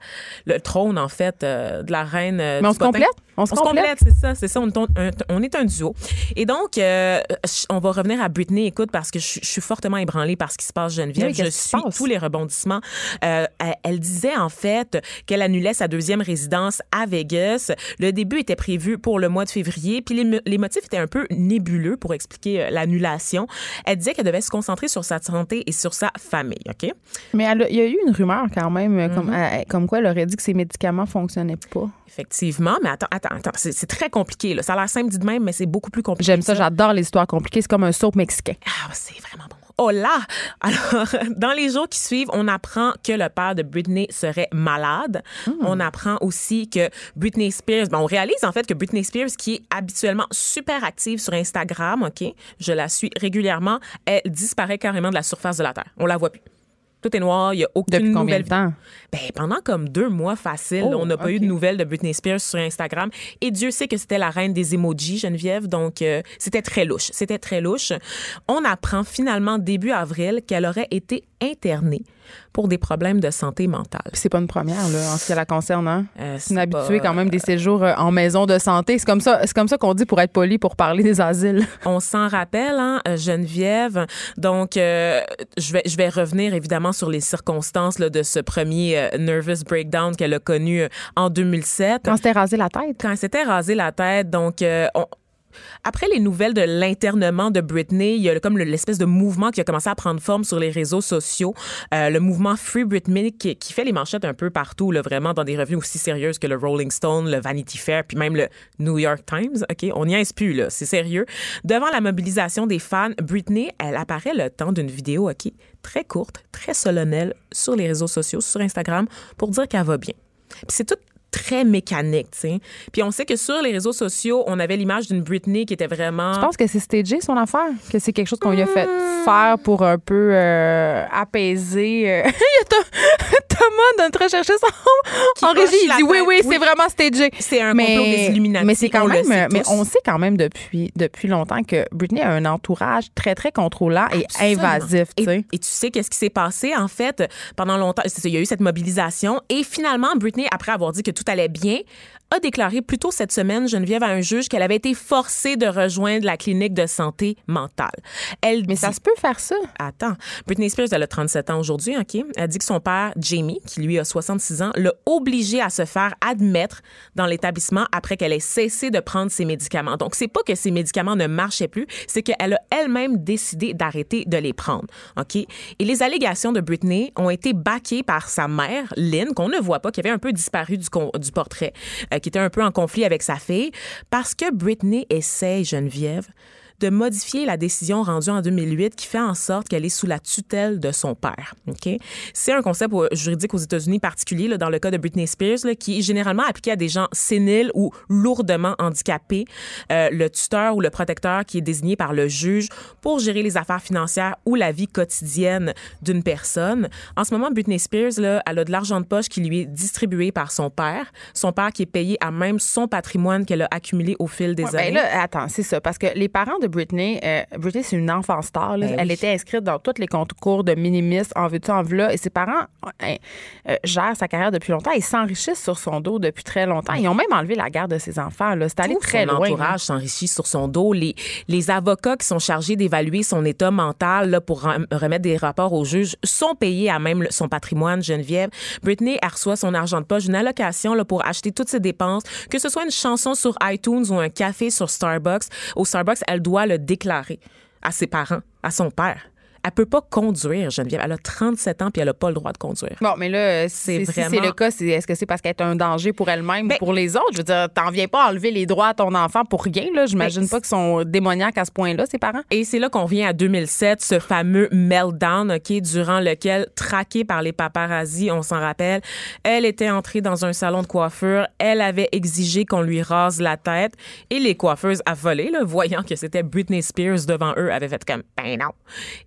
le trône, en fait, euh, de la reine. euh, Mais on se complète? On se On complète? c'est ça, c'est ça. On est un, on est un duo. Et donc, euh, on va revenir à Britney. Écoute, parce que je, je suis fortement ébranlée par ce qui se passe, Geneviève. Oui, je suis tous les rebondissements. Euh, elle, elle disait en fait qu'elle annulait sa deuxième résidence à Vegas. Le début était prévu pour le mois de février, puis les, mo- les motifs étaient un peu nébuleux pour expliquer euh, l'annulation. Elle disait qu'elle devait se concentrer sur sa santé et sur sa famille. Ok? Mais elle il y a eu une rumeur quand même, Mm-hmm. comme, euh, comme quoi elle aurait dit que ses médicaments fonctionnaient pas. Effectivement, mais attends, attends, attends, c'est très compliqué. Là. Ça a l'air simple dit de même, mais c'est beaucoup plus compliqué. J'aime ça, j'adore les histoires compliquées. C'est comme un soap mexicain. Ah, c'est vraiment bon. Oh là! Alors, [LAUGHS] dans les jours qui suivent, on apprend que le père de Britney serait malade. On apprend aussi que Britney Spears, ben, on réalise en fait que Britney Spears, qui est habituellement super active sur Instagram, OK, je la suis régulièrement, elle disparaît carrément de la surface de la Terre. On la voit plus. Tout est noir, il n'y a aucune Depuis combien de temps? ben, pendant comme deux mois facile, Oh, on n'a pas eu de nouvelles de Britney Spears sur Instagram. Et Dieu sait que c'était la reine des emojis, Geneviève. Donc, euh, c'était très louche. C'était très louche. On apprend finalement début avril qu'elle aurait été internée pour des problèmes de santé mentale. C'est pas une première, là, en ce qui la concerne. Hein? Euh, c'est une habituée quand même des séjours euh, en maison de santé. C'est comme ça, c'est comme ça qu'on dit pour être poli, pour parler des asiles. [LAUGHS] On s'en rappelle, hein, euh, Geneviève. Donc, euh, je vais je vais revenir évidemment sur les circonstances là, de ce premier euh, nervous breakdown qu'elle a connu euh, en 2007. Quand c'était rasé la tête. quand elle s'était rasé la tête, donc euh, on- après les nouvelles de l'internement de Britney, il y a comme le- l'espèce de mouvement qui a commencé à prendre forme sur les réseaux sociaux, Euh, le mouvement Free Britney qui, fait les manchettes un peu partout, vraiment dans des revues aussi sérieuses que le Rolling Stone, le Vanity Fair, puis même le New York Times. Ok, on n'y plus là, c'est sérieux. Devant la mobilisation des fans, Britney, elle apparaît le temps d'une vidéo, ok, très courte, très solennelle sur les réseaux sociaux, sur Instagram, pour dire qu'elle va bien. Puis c'est tout très mécanique, tu sais. Puis on sait que sur les réseaux sociaux, on avait l'image d'une Britney qui était vraiment... Je pense que c'est stagé son affaire, que c'est quelque chose qu'on lui a fait faire pour un peu euh, apaiser. [LAUGHS] de rechercher son en hoche régie. Il dit oui, oui, Oui. c'est vraiment stagé. C'est un complot des Illuminati, Mais c'est quand on même, sait mais tous. on sait quand même depuis depuis longtemps que Britney a un entourage très très contrôlant et Absolument. invasif, Et, tu sais qu'est-ce qui s'est passé en fait pendant longtemps il y a eu cette mobilisation et finalement Britney après avoir dit que tout allait bien a déclaré plus tôt cette semaine Geneviève à un juge qu'elle avait été forcée de rejoindre la clinique de santé mentale. Elle Mais dit- ça se peut faire ça. Attends. Britney Spears, elle a 37 ans aujourd'hui, OK? Elle dit que son père, Jamie, qui lui a 66 ans, l'a obligée à se faire admettre dans l'établissement après qu'elle ait cessé de prendre ses médicaments. Donc, c'est pas que ses médicaments ne marchaient plus, c'est qu'elle a elle-même décidé d'arrêter de les prendre. OK? Et les allégations de Britney ont été baquées par sa mère, Lynn, qu'on ne voit pas, qui avait un peu disparu du, du portrait, qui était un peu en conflit avec sa fille, parce que Britney essaie, Geneviève, de modifier la décision rendue en 2008 qui fait en sorte qu'elle est sous la tutelle de son père. OK? C'est un concept juridique aux États-Unis particulier, là, dans le cas de Britney Spears, là, qui est généralement appliqué à des gens séniles ou lourdement handicapés. Euh, le tuteur ou le protecteur qui est désigné par le juge pour gérer les affaires financières ou la vie quotidienne d'une personne. En ce moment, Britney Spears, là, elle a de l'argent de poche qui lui est distribué par son père. Son père qui est payé à même son patrimoine qu'elle a accumulé au fil des Ouais, années. ben là, attends, c'est ça. Parce que les parents de Britney, euh, Britney, c'est une enfant star. là. Ben Elle oui. était inscrite dans tous les concours de minimis, en veux-tu, en veux Et ses parents euh, euh, gèrent sa carrière depuis longtemps. Ils s'enrichissent sur son dos depuis très longtemps. Ils ont même enlevé la garde de ses enfants. C'est allé Tout très son loin. hein. entourage s'enrichit sur son dos. Les, les avocats qui sont chargés d'évaluer son état mental là, pour rem- remettre des rapports au juge sont payés à même son patrimoine, Geneviève. Britney reçoit son argent de poche, une allocation là, pour acheter toutes ses dépenses, que ce soit une chanson sur iTunes ou un café sur Starbucks. Au Starbucks, elle doit le déclarer à ses parents, à son père. Elle peut pas conduire, Geneviève. Elle a 37 ans puis elle a pas le droit de conduire. Bon, mais là, c'est C'est si vraiment- c'est le cas, c'est- est-ce que c'est parce qu'elle est un danger pour elle-même Ben- ou pour les autres? Je veux dire, t'en viens pas enlever les droits à ton enfant pour rien. là. J'imagine Ben, pas qu'ils sont démoniaques à ce point-là, ses parents. Et c'est là qu'on vient à 2007, ce fameux meltdown, OK, durant lequel, traquée par les paparazzi, on s'en rappelle, elle était entrée dans un salon de coiffure, elle avait exigé qu'on lui rase la tête et les coiffeuses affolées, là, voyant que c'était Britney Spears devant eux, avaient fait comme, ben non.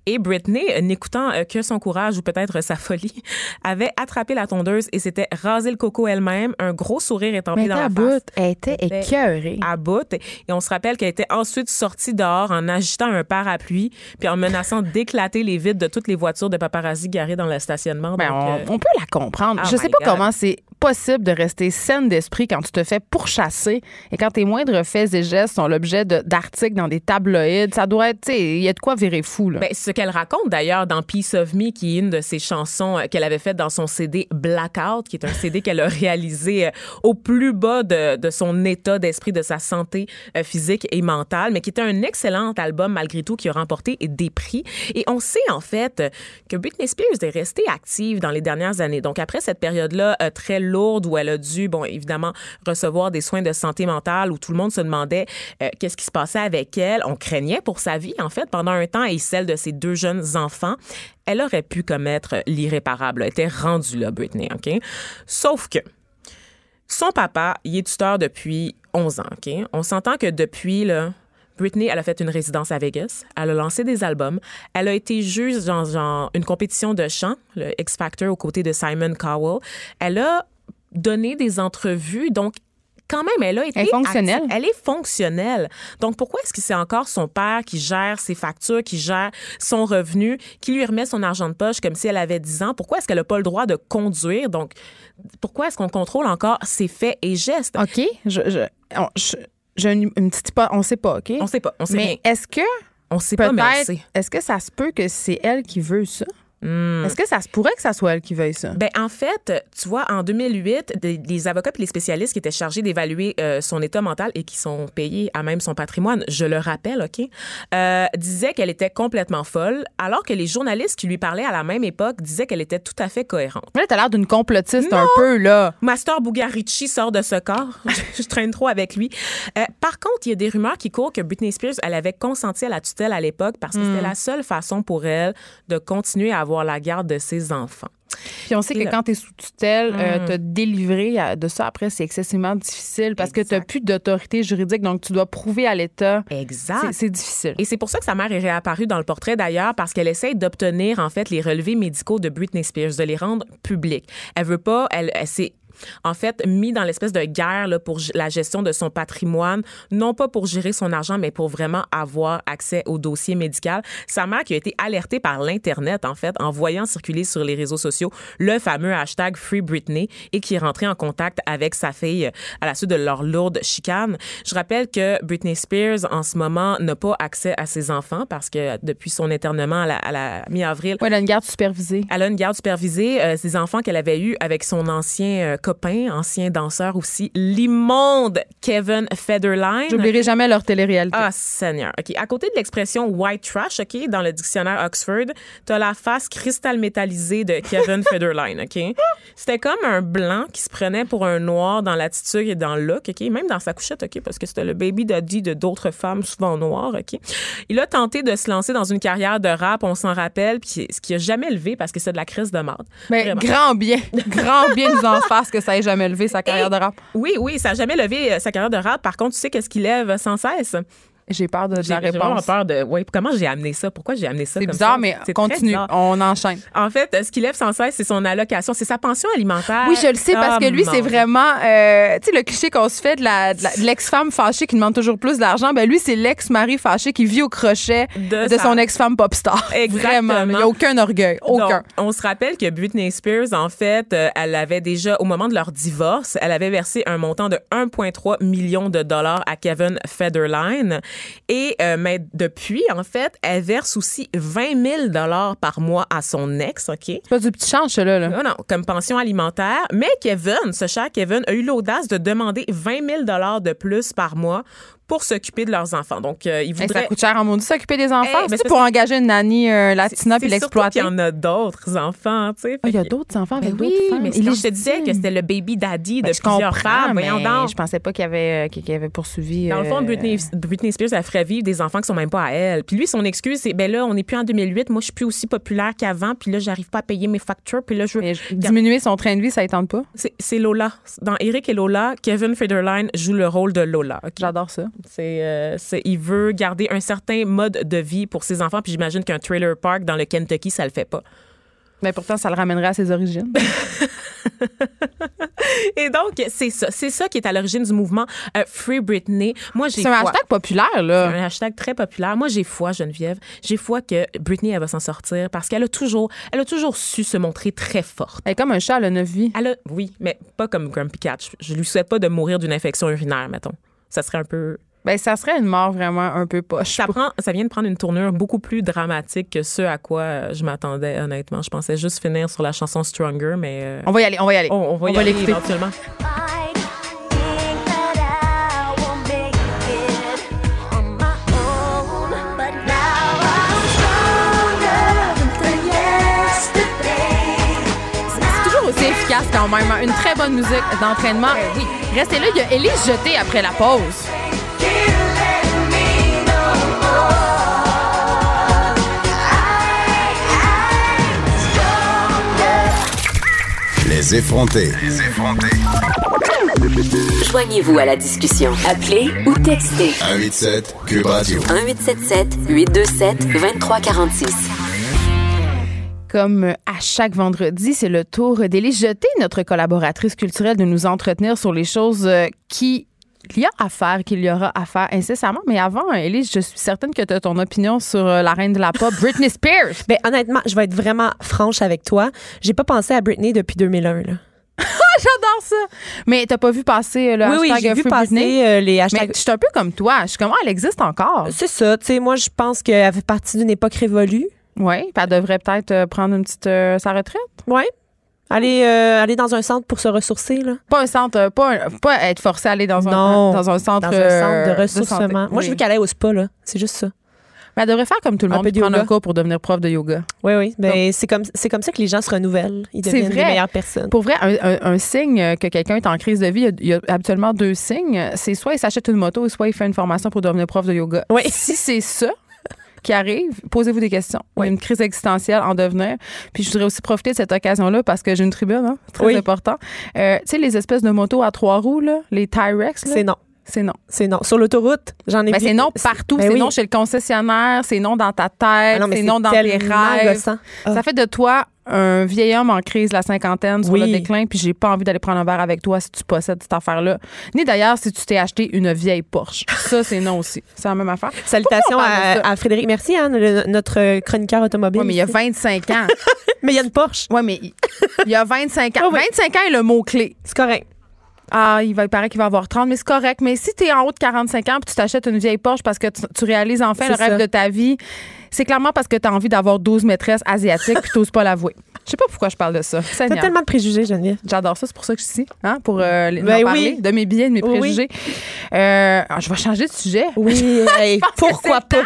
Et Britney, euh, n'écoutant euh, que son courage ou peut-être sa folie, [LAUGHS] avait attrapé la tondeuse et s'était rasé le coco elle-même, un gros sourire étampé dans la face bout. Elle était écœurée. à bout. Et on se rappelle qu'elle était ensuite sortie dehors en agitant un parapluie puis en menaçant [LAUGHS] d'éclater les vitres de toutes les voitures de paparazzi garées dans le stationnement. Ben, Donc, on, euh, on peut la comprendre. Oh je sais pas comment c'est possible de rester saine d'esprit quand tu te fais pourchasser et quand tes moindres faits et gestes sont l'objet d'articles dans des tabloïds. Ça doit être, il y a de quoi virer fou, là. Ben, ce qu'elle raconte d'ailleurs dans Piece of Me, qui est une de ses chansons euh, qu'elle avait faite dans son CD Blackout, qui est un CD qu'elle a [LAUGHS] réalisé euh, au plus bas de, de son état d'esprit, de sa santé euh, physique et mentale, mais qui était un excellent album malgré tout, qui a remporté des prix. Et on sait en fait que Britney Spears est restée active dans les dernières années. Donc après cette période-là très lourde où elle a dû, bon, évidemment, recevoir des soins de santé mentale, où tout le monde se demandait euh, qu'est-ce qui se passait avec elle. On craignait pour sa vie, en fait, pendant un temps, et celle de ses deux jeunes enfants. Elle aurait pu commettre l'irréparable. Elle était rendue là, Britney, OK? Sauf que son papa, il est tuteur depuis 11 ans, OK? On s'entend que depuis, là, Britney, elle a fait une résidence à Vegas. Elle a lancé des albums. Elle a été juge dans genre, une compétition de chant, le X Factor, aux côtés de Simon Cowell. Elle a donné des entrevues. Donc, quand même, elle a été. Elle est fonctionnelle. Elle est fonctionnelle. Donc, pourquoi est-ce que c'est encore son père qui gère ses factures, qui gère son revenu, qui lui remet son argent de poche comme si elle avait 10 ans? Pourquoi est-ce qu'elle n'a pas le droit de conduire? Donc, pourquoi est-ce qu'on contrôle encore ses faits et gestes? OK? Je, je, on- je- une, une petite hypo- on sait pas, OK? On sait pas. On sait mais est-ce que On sait pas, mais on peut-être, sait. est-ce que ça se peut que c'est elle qui veut ça? Hmm. Est-ce que ça se pourrait que ça soit elle qui veuille ça? Ben en fait, tu vois, en 2008, des- les avocats et les spécialistes qui étaient chargés d'évaluer euh, son état mental et qui sont payés à même son patrimoine, je le rappelle, ok, euh, disaient qu'elle était complètement folle, alors que les journalistes qui lui parlaient à la même époque disaient qu'elle était tout à fait cohérente. Là, t'as l'air d'une complotiste un peu, là. Master Bugarici sort de ce corps. [LAUGHS] je, je traîne trop avec lui. Euh, par contre, il y a des rumeurs qui courent que Britney Spears, elle avait consenti à la tutelle à l'époque parce que c'était la seule façon pour elle de continuer à avoir la garde de ses enfants. Puis on sait que quand tu es sous tutelle, euh, Mm. te délivrer de ça après, c'est excessivement difficile parce que tu Exact. plus d'autorité juridique, donc tu dois prouver à l'État. Exact. C'est- C'est difficile. Et c'est pour ça que sa mère est réapparue dans le portrait d'ailleurs, parce qu'elle essaie d'obtenir en fait les relevés médicaux de Britney Spears, de les rendre publics. Elle veut pas, elle, elle s'est en fait mis dans l'espèce de guerre là, pour la gestion de son patrimoine, non pas pour gérer son argent, mais pour vraiment avoir accès au dossier médical. Sa mère qui a été alertée par l'internet en fait en voyant circuler sur les réseaux sociaux le fameux hashtag Free Britney et qui est rentrée en contact avec sa fille à la suite de leur lourde chicane. Je rappelle que Britney Spears en ce moment n'a pas accès à ses enfants parce que depuis son éternement à la, à la mi-avril, Ouais, elle a une garde supervisée. elle a une garde supervisée. Euh, ses enfants qu'elle avait eus avec son ancien euh, copain, ancien danseur aussi, l'immonde Kevin Federline. J'oublierai jamais leur télé-réalité. Ah, Seigneur. OK. À côté de l'expression white trash, OK, dans le dictionnaire Oxford, t'as la face cristal métallisée de Kevin [LAUGHS] Federline, OK? C'était comme un blanc qui se prenait pour un noir dans l'attitude et dans le look, OK? Même dans sa couchette, OK? Parce que c'était le baby daddy de d'autres femmes, souvent noires, OK? Il a tenté de se lancer dans une carrière de rap, on s'en rappelle, puis ce qui a jamais levé parce que c'est de la crise de marde. Mais Vraiment. grand bien, grand bien nous en [LAUGHS] fasse que ça ait jamais levé sa carrière Et- de rap? Oui, oui, ça n'a jamais levé euh, sa carrière de rap. Par contre, tu sais qu'est-ce qu'il lève sans cesse? J'ai peur de, de J'ai la j'ai vraiment réponse. peur de. Ouais, comment j'ai amené ça? Pourquoi j'ai amené ça? C'est bizarre, ça? mais continue. bizarre. On enchaîne. En fait, ce qu'il lève sans cesse, c'est son allocation, c'est sa pension alimentaire. Oui, je le sais parce que lui, c'est vraiment, euh, tu sais, le cliché qu'on se fait de la- de l'ex-femme fâchée qui demande toujours plus d'argent. Ben lui, c'est l'ex-mari fâché qui vit au crochet De de, sa- son ex-femme pop star. [LAUGHS] Exactement. Vraiment, il n'y a aucun orgueil, aucun. Donc, on se rappelle que Britney Spears, en fait, euh, elle avait déjà, au moment de leur divorce, elle avait versé un montant de 1,3 million de dollars à Kevin Federline. Et euh, mais depuis, en fait, elle verse aussi 20 000 dollars par mois à son ex, OK? c'est pas du petit change, là. là. Non, non, comme pension alimentaire. Mais Kevin, ce cher Kevin, a eu l'audace de demander 20 000 dollars de plus par mois pour s'occuper de leurs enfants. Donc, euh, il Hey, voudrait... ça coûte cher en maudit s'occuper des enfants. Hey, mais c'est pour engager une nanny euh, latina puis l'exploiter? qu'il y en a d'autres enfants, tu sais. Ah, Il y a d'autres enfants Ben avec oui, d'autres femmes. mais je te disais que c'était le baby daddy de Ben, je plusieurs femmes. Voyons donc. je pensais pas qu'il y avait, euh, qu'il y avait poursuivi. Dans le fond, euh, Britney, Britney Spears, elle ferait vivre des enfants qui sont même pas à elle. Puis lui, son excuse, c'est ben là, on n'est plus en 2008, moi, je suis plus aussi populaire qu'avant, puis là, j'arrive pas à payer mes factures, puis là, je veux. je- diminuer son train de vie, ça ne tente pas? C'est Lola. Dans Eric et Lola, Kevin Federline joue le rôle de Lola. J'adore ça. C'est, euh, il veut garder un certain mode de vie pour ses enfants, puis j'imagine qu'un trailer park dans le Kentucky, ça le fait pas. Mais pourtant, ça le ramènerait à ses origines. [LAUGHS] Et donc, c'est ça. C'est ça qui est à l'origine du mouvement euh, Free Britney. Moi, j'ai C'est un foi. hashtag populaire, là. un hashtag très populaire. Moi, j'ai foi, Geneviève. J'ai foi que Britney, elle va s'en sortir parce qu'elle a toujours, elle a toujours su se montrer très forte. Elle est comme un chat, elle a neuf vies. Elle a, oui, mais pas comme Grumpy Cat. Je, je lui souhaite pas de mourir d'une infection urinaire, mettons. Ça serait un peu. Ben, ça serait une mort vraiment un peu poche. Ça prend, ça vient de prendre une tournure beaucoup plus dramatique que ce à quoi euh, je m'attendais, honnêtement. Je pensais juste finir sur la chanson Stronger, mais euh, On va y aller, on va y aller. on, on va y aller éventuellement. On. C'est toujours aussi efficace quand même. hein. Une très bonne musique d'entraînement. Oui. Restez là, il y a Élise Jeté après la pause. Les effrontés. Joignez-vous à la discussion. Appelez ou textez 187 Cube Radio. 1877 827 2346. Comme à chaque vendredi, c'est le tour d'Élise Jeté, notre collaboratrice culturelle, de nous entretenir sur les choses euh, qui il y a à faire, qu'il y aura à faire incessamment. Mais avant, Élise, je suis certaine que tu as ton opinion sur euh, la reine de la pop, Britney Spears. [LAUGHS] Ben, honnêtement, je vais être vraiment franche avec toi. J'ai pas pensé à Britney depuis 2001. Là. [LAUGHS] J'adore ça. Mais t'as pas vu passer euh, le oui, oui, hashtag vu Free passer euh, les Mais je suis un peu comme toi. Je suis comme, ah, elle existe encore. C'est ça. Tu sais, moi, je pense qu'elle fait partie d'une époque révolue. Oui, elle devrait peut-être prendre une petite euh, sa retraite. Ouais. Aller, euh, aller dans un centre pour se ressourcer, là. Pas un centre, euh, pas, un- pas être forcé à aller dans, Non. un, dans un centre, Dans un centre euh, de ressourcement. moi, je veux qu'elle aille au spa, là. C'est juste ça. Mais elle devrait faire comme tout le Un monde, prendre un cours pour devenir prof de yoga. Oui, oui. Ben, c'est comme, c'est comme ça que les gens se renouvellent. Ils deviennent vrai. des meilleures personnes. Pour vrai, un, un- un signe que quelqu'un est en crise de vie, il y a, il y a habituellement deux signes. C'est soit il s'achète une moto, soit il fait une formation pour devenir prof de yoga. Oui. Si c'est ça qui arrive, posez-vous des questions. Il y a une crise existentielle en devenir. Puis je voudrais aussi profiter de cette occasion-là parce que j'ai une tribune, hein, très Oui. important. Euh, tu sais, les espèces de motos à trois roues, là, les Tyrex, C'est non. c'est non. C'est non. Sur l'autoroute, j'en ai Ben, vu. c'est non partout. Ben c'est oui. non chez le concessionnaire, c'est non dans ta tête, Ah c'est non dans tes rêves. gossant. Ah. Ça fait de toi un vieil homme en crise, la cinquantaine, sur Oui. le déclin, puis j'ai pas envie d'aller prendre un verre avec toi si tu possèdes cette affaire-là. Ni d'ailleurs si tu t'es acheté une vieille Porsche. Ça, c'est non aussi. C'est la même affaire. Salutations à, à Frédéric Merci, hein, le- notre chroniqueur automobile. Oui, mais il y a ici. 25 ans. [LAUGHS] Mais il y a une Porsche. Oui, mais il- y a 25 ans. Ah oui. 25 ans est le mot-clé. C'est correct. Ah, il va il paraît qu'il va avoir 30, mais c'est correct. Mais si tu es en haut de 45 ans puis tu t'achètes une vieille Porsche parce que tu, tu réalises enfin le rêve de ta vie, c'est clairement parce que tu as envie d'avoir 12 maîtresses asiatiques puis tu n'oses pas l'avouer. Je sais pas pourquoi je parle de ça. T'as tellement de préjugés, Geneviève. J'adore ça, c'est pour ça que je suis ici, hein, pour euh, les- Ben en parler oui. de mes billets, de mes Oui. préjugés. Euh, ah, je vais changer de sujet. Oui, [LAUGHS] hey, pourquoi pas?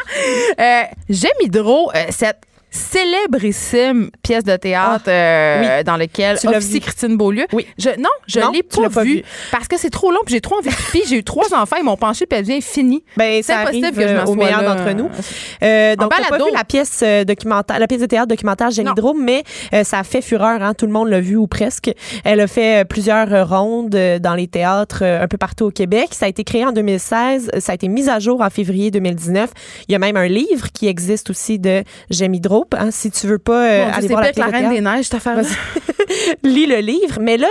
Euh, J'aime Hydro, euh, cette célébrissime pièce de théâtre euh, dans laquelle Ah, officie. Christine Beaulieu. Oui. Je, non, je Non, l'ai pas, pas vu, parce que c'est trop long puis j'ai trop envie de pipi. J'ai eu trois [LAUGHS] enfants, ils m'ont penché puis elle devient finie. Ben, C'est impossible que je euh, au meilleur d'entre nous. Euh, donc, t'as pas vu la pièce euh, documentaire, la pièce de théâtre documentaire. Drôme, mais euh, ça a fait fureur, hein, tout le monde l'a vu ou presque. Elle a fait plusieurs rondes dans les théâtres un peu partout au Québec. Ça a été créé en 2016, ça a été mis à jour en février 2019. Il y a même un livre qui existe aussi de Jamie Hein, si tu veux pas euh, Dieu, aller voir la Reine des Neiges, cette affaire-là. [LAUGHS] lis le livre. Mais là,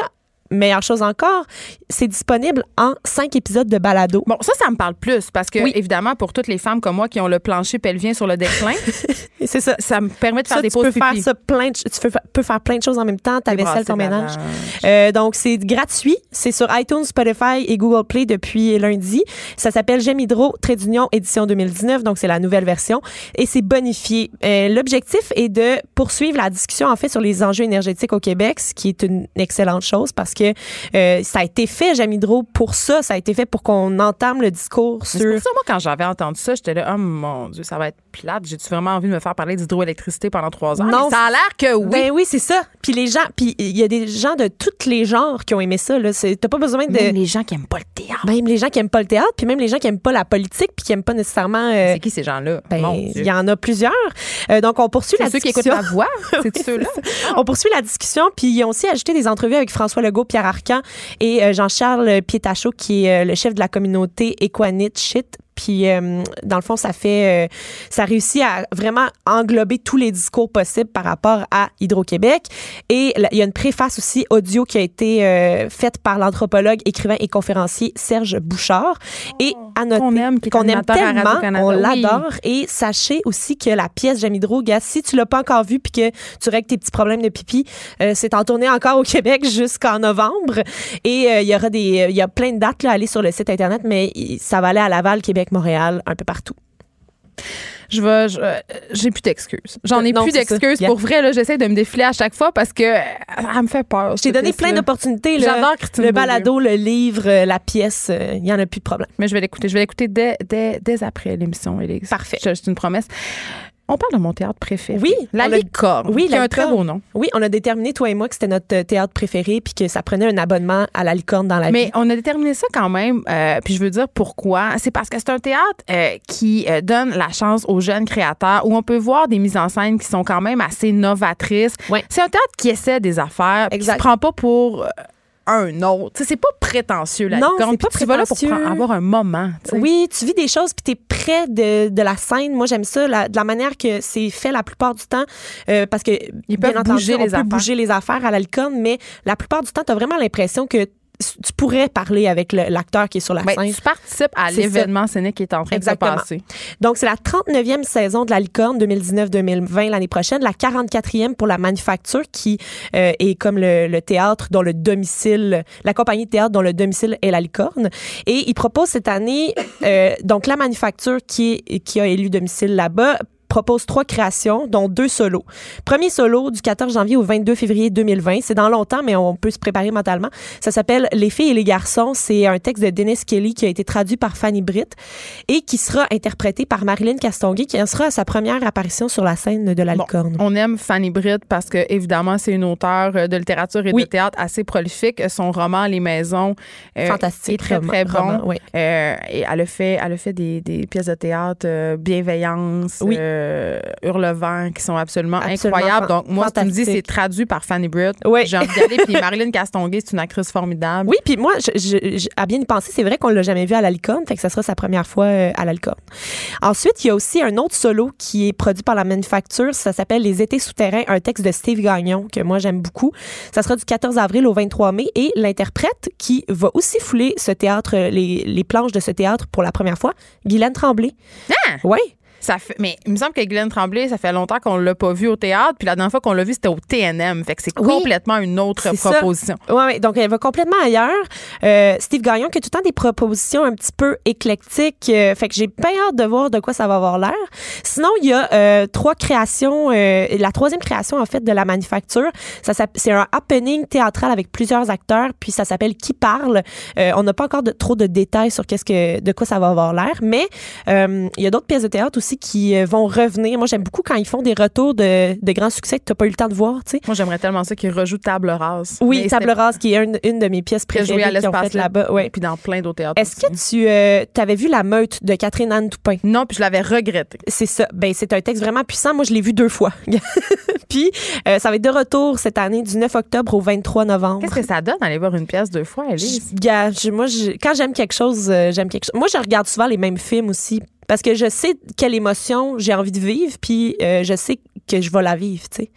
meilleure chose encore, c'est disponible en cinq épisodes de balado. Bon, ça, ça me parle plus parce que, Oui. évidemment, pour toutes les femmes comme moi qui ont le plancher pelvien sur le déclin, [LAUGHS] C'est ça. ça me permet de faire Ça, des tu pauses peux faire ça plein de, tu peux, fa- peux faire plein de choses en même temps, ta vaisselle, ton ménage. Euh, donc, c'est gratuit. C'est sur iTunes, Spotify et Google Play depuis lundi. Ça s'appelle J'aime Hydro, Trait d'Union, édition 2019. Donc, c'est la nouvelle version. Et c'est bonifié. Euh, L'objectif est de poursuivre la discussion, en fait, sur les enjeux énergétiques au Québec, ce qui est une excellente chose parce que euh, ça a été fait, J'aime Hydro, pour ça. Ça a été fait pour qu'on entame le discours C'est sur... pour ça, moi, quand j'avais entendu ça, j'étais là, oh mon Dieu, ça va être plate. J'ai-tu vraiment envie de me faire parler d'hydroélectricité pendant trois ans? Non. Mais ça a l'air que oui. Ben oui, c'est ça. Puis les gens, puis il y a des gens de tous les genres qui ont aimé ça. Là. C'est- T'as pas besoin de... Même les gens qui aiment pas le théâtre. Même les gens qui aiment pas le théâtre, puis même les gens qui aiment pas la politique, puis qui aiment pas nécessairement. euh, C'est qui ces gens-là? ben, il y en a plusieurs. Euh, donc on poursuit la C'est ceux qui discussion. écoutent ma voix? [LAUGHS] C'est ceux-là? On poursuit la discussion, puis ils ont aussi ajouté des entrevues avec François Legault, Pierre Arcan et euh, Jean-Charles Pietachot, qui est euh, le chef de la communauté Equanit Shit. Puis, euh, dans le fond, ça fait, euh, ça réussit à vraiment englober tous les discours possibles par rapport à Hydro-Québec. Et là, il y a une préface aussi audio qui a été euh, faite par l'anthropologue, écrivain et conférencier Serge Bouchard. Et à noter Qu'on aime, aime tellement, on Oui. l'adore. Et sachez aussi que la pièce J'aime Hydro, gars, si tu l'as pas encore vue puis que tu règles tes petits problèmes de pipi, c'est en tournée encore au Québec [LAUGHS] jusqu'en novembre. Et il y aura des, il y a plein de dates là, à aller sur le site internet, mais ça va aller à Laval, Québec, Montréal, un peu partout. Je vais, euh, j'ai plus d'excuses. J'en ai Non, plus d'excuses. Pour vrai, là, j'essaie de me défiler à chaque fois parce que euh, elle me fait peur. Je t'ai donné plein d'opportunités. J'adore Le Beaulieu. balado, le livre, euh, la pièce, euh, il y en a plus de problème. Mais je vais l'écouter. Je vais l'écouter dès, dès, dès après l'émission, Élise. Parfait. C'est une promesse. On parle de mon théâtre préféré. Oui, La a- Licorne. Oui, qui a La un très beau nom. Oui, on a déterminé, toi et moi, que c'était notre théâtre préféré puis que ça prenait un abonnement à la licorne dans la Mais vie. on a déterminé ça quand même, euh, puis je veux dire pourquoi. C'est parce que c'est un théâtre euh, qui euh, donne la chance aux jeunes créateurs, où on peut voir des mises en scène qui sont quand même assez novatrices. Ouais. C'est un théâtre qui essaie des affaires, qui se prend pas pour un autre. C'est pas prétentieux, la Non, licorne, pas tu vas là pour avoir un moment. Oui, tu vis des choses puis tu es près de, de la scène. Moi, j'aime ça, la- de la manière que c'est fait la plupart du temps, euh, parce que Ils bien peuvent entendu, bouger on les peut affaires. bouger les affaires à la licorne, mais la plupart du temps, tu as vraiment l'impression que tu pourrais parler avec l'acteur qui est sur la Ben, scène. tu participes à l'événement scénique qui est en train Exactement. de se passer. Donc, c'est la 39e saison de la licorne 2019-2020 l'année prochaine, la 44e pour la manufacture qui euh, est comme le, le théâtre dont le domicile, la compagnie de théâtre dont le domicile est la licorne. Et il propose cette année, euh, donc la manufacture qui, est- qui a élu domicile là-bas, propose trois créations, dont deux solos. Premier solo du 14 janvier au 22 février 2020. C'est dans longtemps, mais on peut se préparer mentalement. Ça s'appelle Les filles et les garçons. C'est un texte de Dennis Kelly qui a été traduit par Fanny Britt et qui sera interprété par Marilyn Castonguay, qui en sera à sa première apparition sur la scène de la Bon, licorne. On aime Fanny Britt parce que évidemment c'est une auteure euh, de littérature et Oui. de théâtre assez prolifique. Son roman Les Maisons euh, Fantastique. est très roman- très bon. roman, oui. Euh, et elle a fait elle a fait des, des pièces de théâtre euh, Bienveillance, Oui. euh, Hurlevent qui sont absolument, Absolument incroyables. Donc moi si tu me dis c'est traduit par Fanny Britt, Oui. j'ai envie d'y aller. Puis [LAUGHS] Marilyn Castonguay c'est une actrice formidable. Oui, puis moi, je, je- je- à bien y penser, c'est vrai qu'on l'a jamais vu à la licorne, fait que ça sera sa première fois euh, à la licorne. Ensuite, il y a aussi un autre solo qui est produit par la manufacture, ça s'appelle Les étés souterrains, un texte de Steve Gagnon que moi j'aime beaucoup. Ça sera du 14 avril au 23 mai et l'interprète qui va aussi fouler ce théâtre, les, les planches de ce théâtre pour la première fois, Guylaine Tremblay. Ah! Oui. Ça fait, mais il me semble que Glenn Tremblay, ça fait longtemps qu'on l'a pas vu au théâtre, puis la dernière fois qu'on l'a vu, c'était au TNM. Fait que c'est Oui. complètement une autre proposition. Ouais, ouais, donc elle va complètement ailleurs. Euh, Steve Gagnon qui a tout le temps des propositions un petit peu éclectiques. euh, fait que j'ai bien hâte de voir de quoi ça va avoir l'air. Sinon, il y a euh, trois créations. la troisième création, en fait, de la manufacture. Ça, c'est un happening théâtral avec plusieurs acteurs, puis ça s'appelle Qui parle. On n'a pas encore de, trop de détails sur qu'est-ce que, de quoi ça va avoir l'air, mais il y a d'autres pièces de théâtre aussi qui euh, vont revenir. Moi, j'aime beaucoup quand ils font des retours de, de grands succès que tu n'as pas eu le temps de voir. Moi, j'aimerais tellement ça qu'ils rejouent Table Rase. Oui, Table Rase, qui est une, une de mes pièces préférées à qu'ils ont l'espace faites là-bas. Ouais. Puis dans plein d'autres théâtres. Est-ce que tu euh, avais vu La Meute de Catherine Anne Toupin? Non, puis je l'avais regretté. C'est ça. Ben, c'est un texte vraiment puissant. Moi, je l'ai vu deux fois. [LAUGHS] Puis, euh, ça va être de retour cette année, du 9 octobre au 23 novembre. Qu'est-ce que ça donne d'aller voir une pièce deux fois? Je- je- moi, je- quand j'aime quelque chose, euh, j'aime quelque chose. Moi, je regarde souvent les mêmes films aussi parce que je sais quelle émotion j'ai envie de vivre, puis euh, je sais que je vais la vivre, tu sais.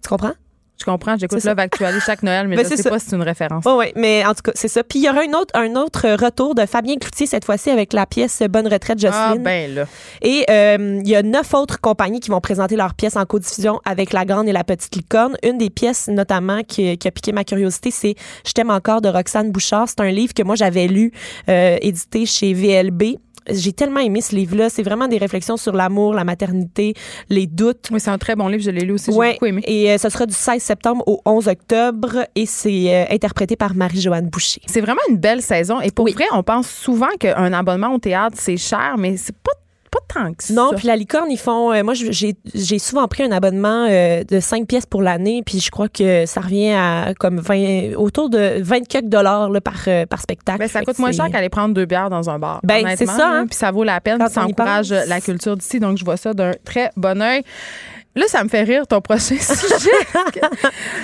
Tu comprends? Je comprends, j'écoute. Love Actually chaque Noël, mais Ben, je sais ça. pas si c'est une référence. Oui, oui, mais en tout cas, c'est ça. Puis il y aura un autre, un autre retour de Fabien Cloutier cette fois-ci avec la pièce Bonne retraite, ah, Jocelyne. ben là. Et euh, il y a neuf autres compagnies qui vont présenter leurs pièces en codiffusion avec La Grande et la Petite Licorne. Une des pièces, notamment, qui, qui a piqué ma curiosité, c'est Je t'aime encore de Roxane Bouchard. C'est un livre que moi, j'avais lu, euh, édité chez VLB. J'ai tellement aimé ce livre-là. C'est vraiment des réflexions sur l'amour, la maternité, les doutes. Oui, c'est un très bon livre, je l'ai lu aussi, j'ai Ouais, beaucoup aimé. et euh, ce sera du 16 septembre au 11 octobre et c'est euh, interprété par Marie-Joanne Boucher. C'est vraiment une belle saison. Et pour Oui. vrai, on pense souvent qu'un abonnement au théâtre, c'est cher, mais c'est pas, pas tant que ça. Non, puis la licorne, ils font. euh, moi, j'ai j'ai souvent pris un abonnement euh, de 5 pièces pour l'année, puis je crois que ça revient à comme 20, autour de 20 quelques dollars là, par, euh, par spectacle. Ben, ça coûte moins cher qu'aller prendre deux bières dans un bar. Ben, c'est ça, hein. Puis ça vaut la peine. Quand ça encourage la culture d'ici. Donc, je vois ça d'un très bon œil. Là, ça me fait rire ton prochain [LAUGHS] sujet.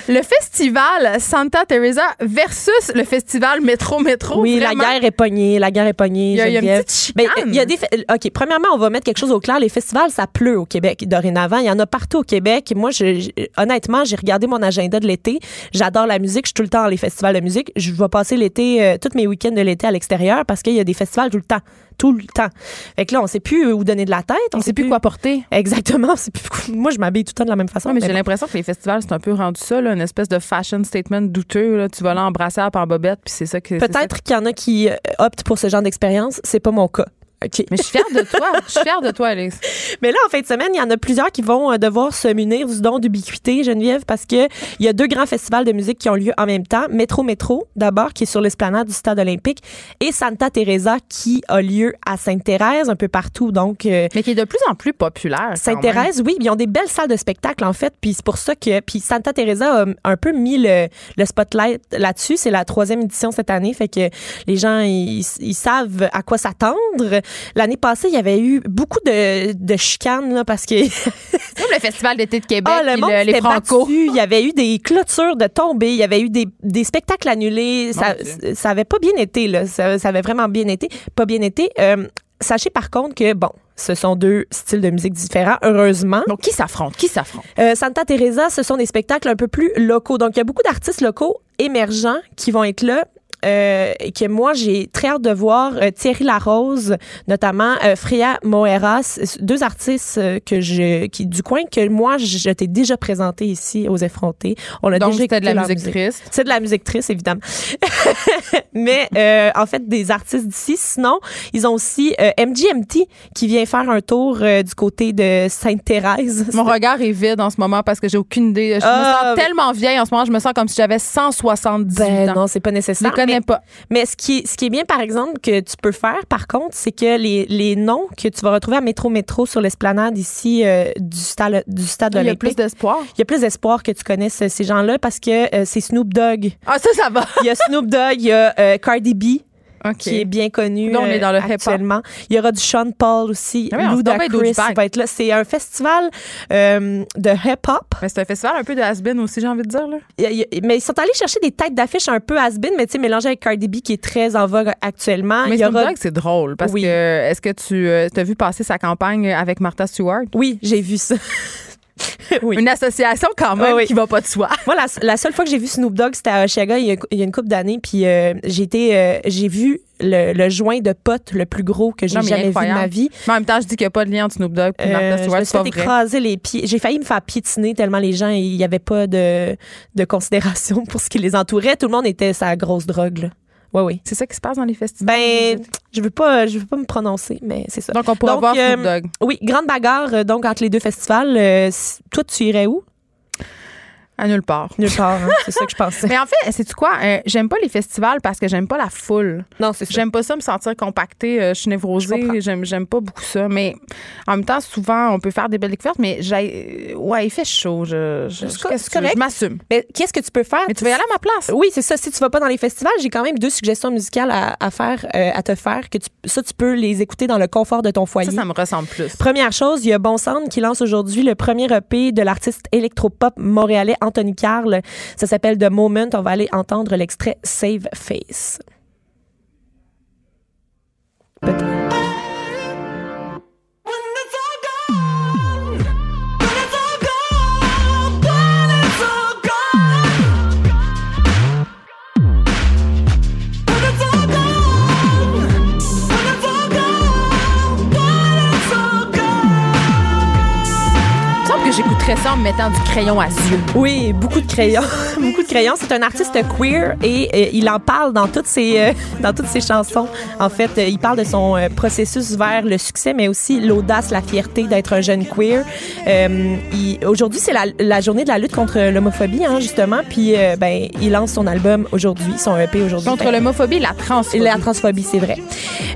le festival Santa Teresa versus le festival Métro Métro. Oui, Vraiment. la guerre est pognée, la guerre est pognée. Il y a- il y a une Geneviève. petite Ben, chicane. il y a des OK, premièrement, on va mettre quelque chose au clair. Les festivals, ça pleut au Québec dorénavant. Il y en a partout au Québec. Moi, je, je- honnêtement, j'ai regardé mon agenda de l'été. J'adore la musique. Je suis tout le temps dans les festivals de musique. Je vais passer l'été, euh, tous mes week-ends de l'été à l'extérieur parce qu'il y a des festivals tout le temps. Tout le temps. Fait que là, on sait plus où donner de la tête. On sait plus quoi porter. Exactement. [LAUGHS] c'est plus- Moi, je m'habille tout le temps de la même façon. Ouais, mais mais j'ai bon. l'impression que les festivals, c'est un peu rendu ça, là, une espèce de fashion statement douteux. Là. Tu vas là en brassière par bobette, puis c'est ça que. Peut-être qu'il y en a qui euh, optent pour ce genre d'expérience. C'est pas mon cas. OK. Mais je suis fière de toi. Je suis fière de toi, Alice. [LAUGHS] Mais là, en fin de semaine, il y en a plusieurs qui vont euh, devoir se munir du don d'ubiquité, Geneviève, parce que il y a deux grands festivals de musique qui ont lieu en même temps. Métro Métro, d'abord, qui est sur l'esplanade du Stade olympique, et Santa Teresa, qui a lieu à Sainte-Thérèse, un peu partout. Donc, euh, Mais qui est de plus en plus populaire. Sainte-Thérèse, oui, ils ont des belles salles de spectacle, en fait, puis c'est pour ça que... Puis Santa Teresa a un peu mis le, le spotlight là-dessus. C'est la troisième édition cette année, fait que les gens, ils, ils savent à quoi s'attendre. L'année passée, il y avait eu beaucoup de, de chicanes, là, parce que... Comme le Festival d'été de Québec, Ah, le monde le- les Franco. battu. Il y avait eu des clôtures de tombées. Il y avait eu des, des spectacles annulés. Ça, Dieu. ça avait pas bien été, là. Ça, ça avait vraiment bien été. Pas bien été. Euh, sachez par contre que, bon, ce sont deux styles de musique différents, heureusement. Donc, qui s'affronte? Qui s'affronte? Euh, Santa Teresa, ce sont des spectacles un peu plus locaux. Donc, il y a beaucoup d'artistes locaux émergents qui vont être là. Euh, que moi j'ai très hâte de voir Euh, Thierry Larose notamment euh, Freya Moeras deux artistes euh, que je qui du coin que moi je, je t'ai déjà présenté ici aux effrontés on a Donc, déjà c'était de la musique triste. c'est de la musique triste, évidemment. [LAUGHS] Mais euh, en fait, des artistes d'ici. Sinon, ils ont aussi MGMT qui vient faire un tour du côté de Sainte-Thérèse. Mon regard est vide en ce moment parce que j'ai aucune idée. Je Ah, me sens mais- tellement vieille en ce moment. Je me sens comme si j'avais 178 Ben ans. non, c'est pas nécessaire. Connais mais, pas. mais ce qui, est, ce qui est bien, par exemple, que tu peux faire, par contre, c'est que les, les noms que tu vas retrouver à Métro Métro sur l'esplanade ici euh, du stade, du stade Il y a plus d'espoir. il y a plus d'espoir que tu connaisses ces gens-là parce que euh, c'est Snoop Dogg. Ah, ça, ça va. Il y a Snoop Dogg, il y a euh, Cardi B. Qui est bien connu Là, on est dans le euh, hip-hop. actuellement. Il y aura du Sean Paul aussi. Ah oui, on se Luda tombe un Chris douchebag. va être là. C'est un festival euh, de hip-hop. Mais c'est un festival un peu de has-been aussi, j'ai envie de dire. Là. Il il Mais ils sont allés chercher des têtes d'affiche un peu has-been, mais tu sais, mélangées avec Cardi B qui est très en vogue actuellement. Mais il y aura... Dogg, c'est drôle parce Oui. que est-ce que tu as vu passer sa campagne avec Martha Stewart? Oui, j'ai vu ça. [LAUGHS] Oui. Une association quand même oui. qui va pas de soi. Moi, la, la seule fois que j'ai vu Snoop Dogg, c'était à Oshiaga il y a, il y a une couple d'années. Puis euh, j'ai été, euh, j'ai vu le, le joint de potes le plus gros que j'ai jamais vu de ma vie. Mais en même temps, je dis qu'il n'y a pas de lien entre Snoop Dogg et Euh, je me suis fait écraser les pieds. J'ai failli me faire piétiner tellement les gens, il n'y avait pas de, de considération [LAUGHS] pour ce qui les entourait. Tout le monde était sa grosse drogue. Là. Ouais, oui. C'est ça qui se passe dans les festivals. Ben, je veux pas, je veux pas me prononcer, mais c'est ça. Donc, on pourra Donc, voir euh, Dogg. Oui, grande bagarre euh, donc entre les deux festivals. Euh, toi, tu irais où? À nulle part. Nulle part. hein. c'est ça que je pensais. Mais en fait, c'est tu quoi? Euh, j'aime pas les festivals parce que j'aime pas la foule. Non, c'est ça. J'aime pas ça me sentir compactée. euh, je suis névrosée. J'aime, j'aime pas beaucoup ça. Mais en même temps, souvent, on peut faire des belles découvertes, mais j'ai, ouais, il fait chaud. Je, je, C'est qu'est-ce correct. Je m'assume. Mais qu'est-ce que tu peux faire? Mais tu vas y aller à ma place. Oui, c'est ça. Si tu vas pas dans les festivals, j'ai quand même deux suggestions musicales à, à faire, euh, à te faire. Que tu, ça, tu peux les écouter dans le confort de ton foyer. Ça, ça me ressemble plus. Première chose, il y a Bon Sound qui lance aujourd'hui le premier EP de l'artiste électropop montréalais Anthony Carl. Ça s'appelle The Moment. On va aller entendre l'extrait Save Face. Peut-être. Ça en me mettant du crayon à yeux. Oui, beaucoup de crayons. [LAUGHS] beaucoup de crayons. C'est un artiste queer et euh, il en parle dans toutes ses, euh, [LAUGHS] dans toutes ses chansons. En fait, euh, il parle de son processus vers le succès, mais aussi l'audace, la fierté d'être un jeune queer. Aujourd'hui, c'est la, la journée de la lutte contre l'homophobie, hein, justement. Puis, ben, il lance son album aujourd'hui, son EP aujourd'hui. Contre Fait- l'homophobie et la transphobie. la transphobie, c'est vrai.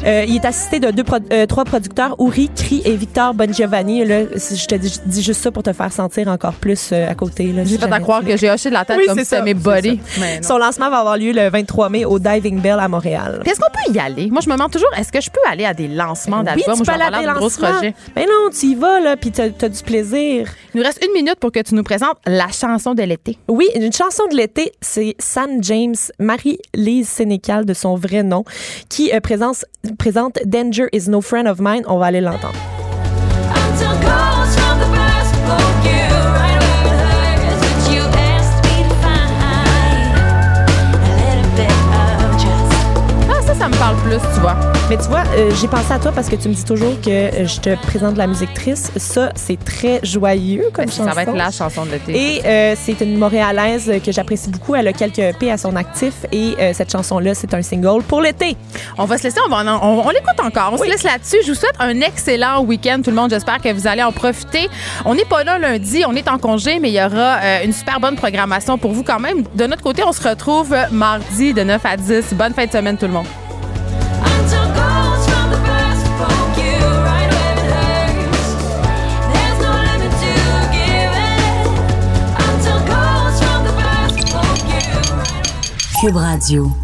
Il est assisté de deux pro- trois producteurs, Uri, Cri et Victor Bongiovanni. Là, je te dis, dis juste ça pour te faire sentir encore plus euh, à côté. là, J'ai fait à croire tu- que j'ai hoché de la tête Oui, comme c'est si c'était ça, mes c'est body. Son lancement va avoir lieu le 23 mai au Diving Bell à Montréal. Puis Est-ce qu'on peut y aller? Moi, je me demande toujours, est-ce que je peux aller à des lancements Oui, d'albums tu ou peux aller à des lancements. Mais non, tu y vas, là, puis t'as as du plaisir. Il nous reste une minute pour que tu nous présentes la chanson de l'été. Oui, une chanson de l'été, c'est Sam James, Marie-Lise Sénécal de son vrai nom, qui euh, présente, présente Danger is no friend of mine. On va aller l'entendre. Ça, me parle plus, tu vois. Mais tu vois, euh, j'ai pensé à toi parce que tu me dis toujours que euh, je te présente la musique triste. Ça, c'est très joyeux comme chanson. Ben, Ça va être la chanson de l'été. Et euh, c'est une Montréalaise que j'apprécie beaucoup. Elle a quelques EP à son actif et euh, cette chanson-là, c'est un single pour l'été. On va se laisser, on, va en- on, on l'écoute encore. On se laisse là-dessus. Je vous souhaite un excellent week-end, tout le monde. J'espère que vous allez en profiter. On n'est pas là lundi, on est en congé, mais il y aura une super bonne programmation pour vous quand même. De notre côté, on se retrouve mardi de 9 à 10. Bonne fin de semaine, tout le monde. Cube Radio.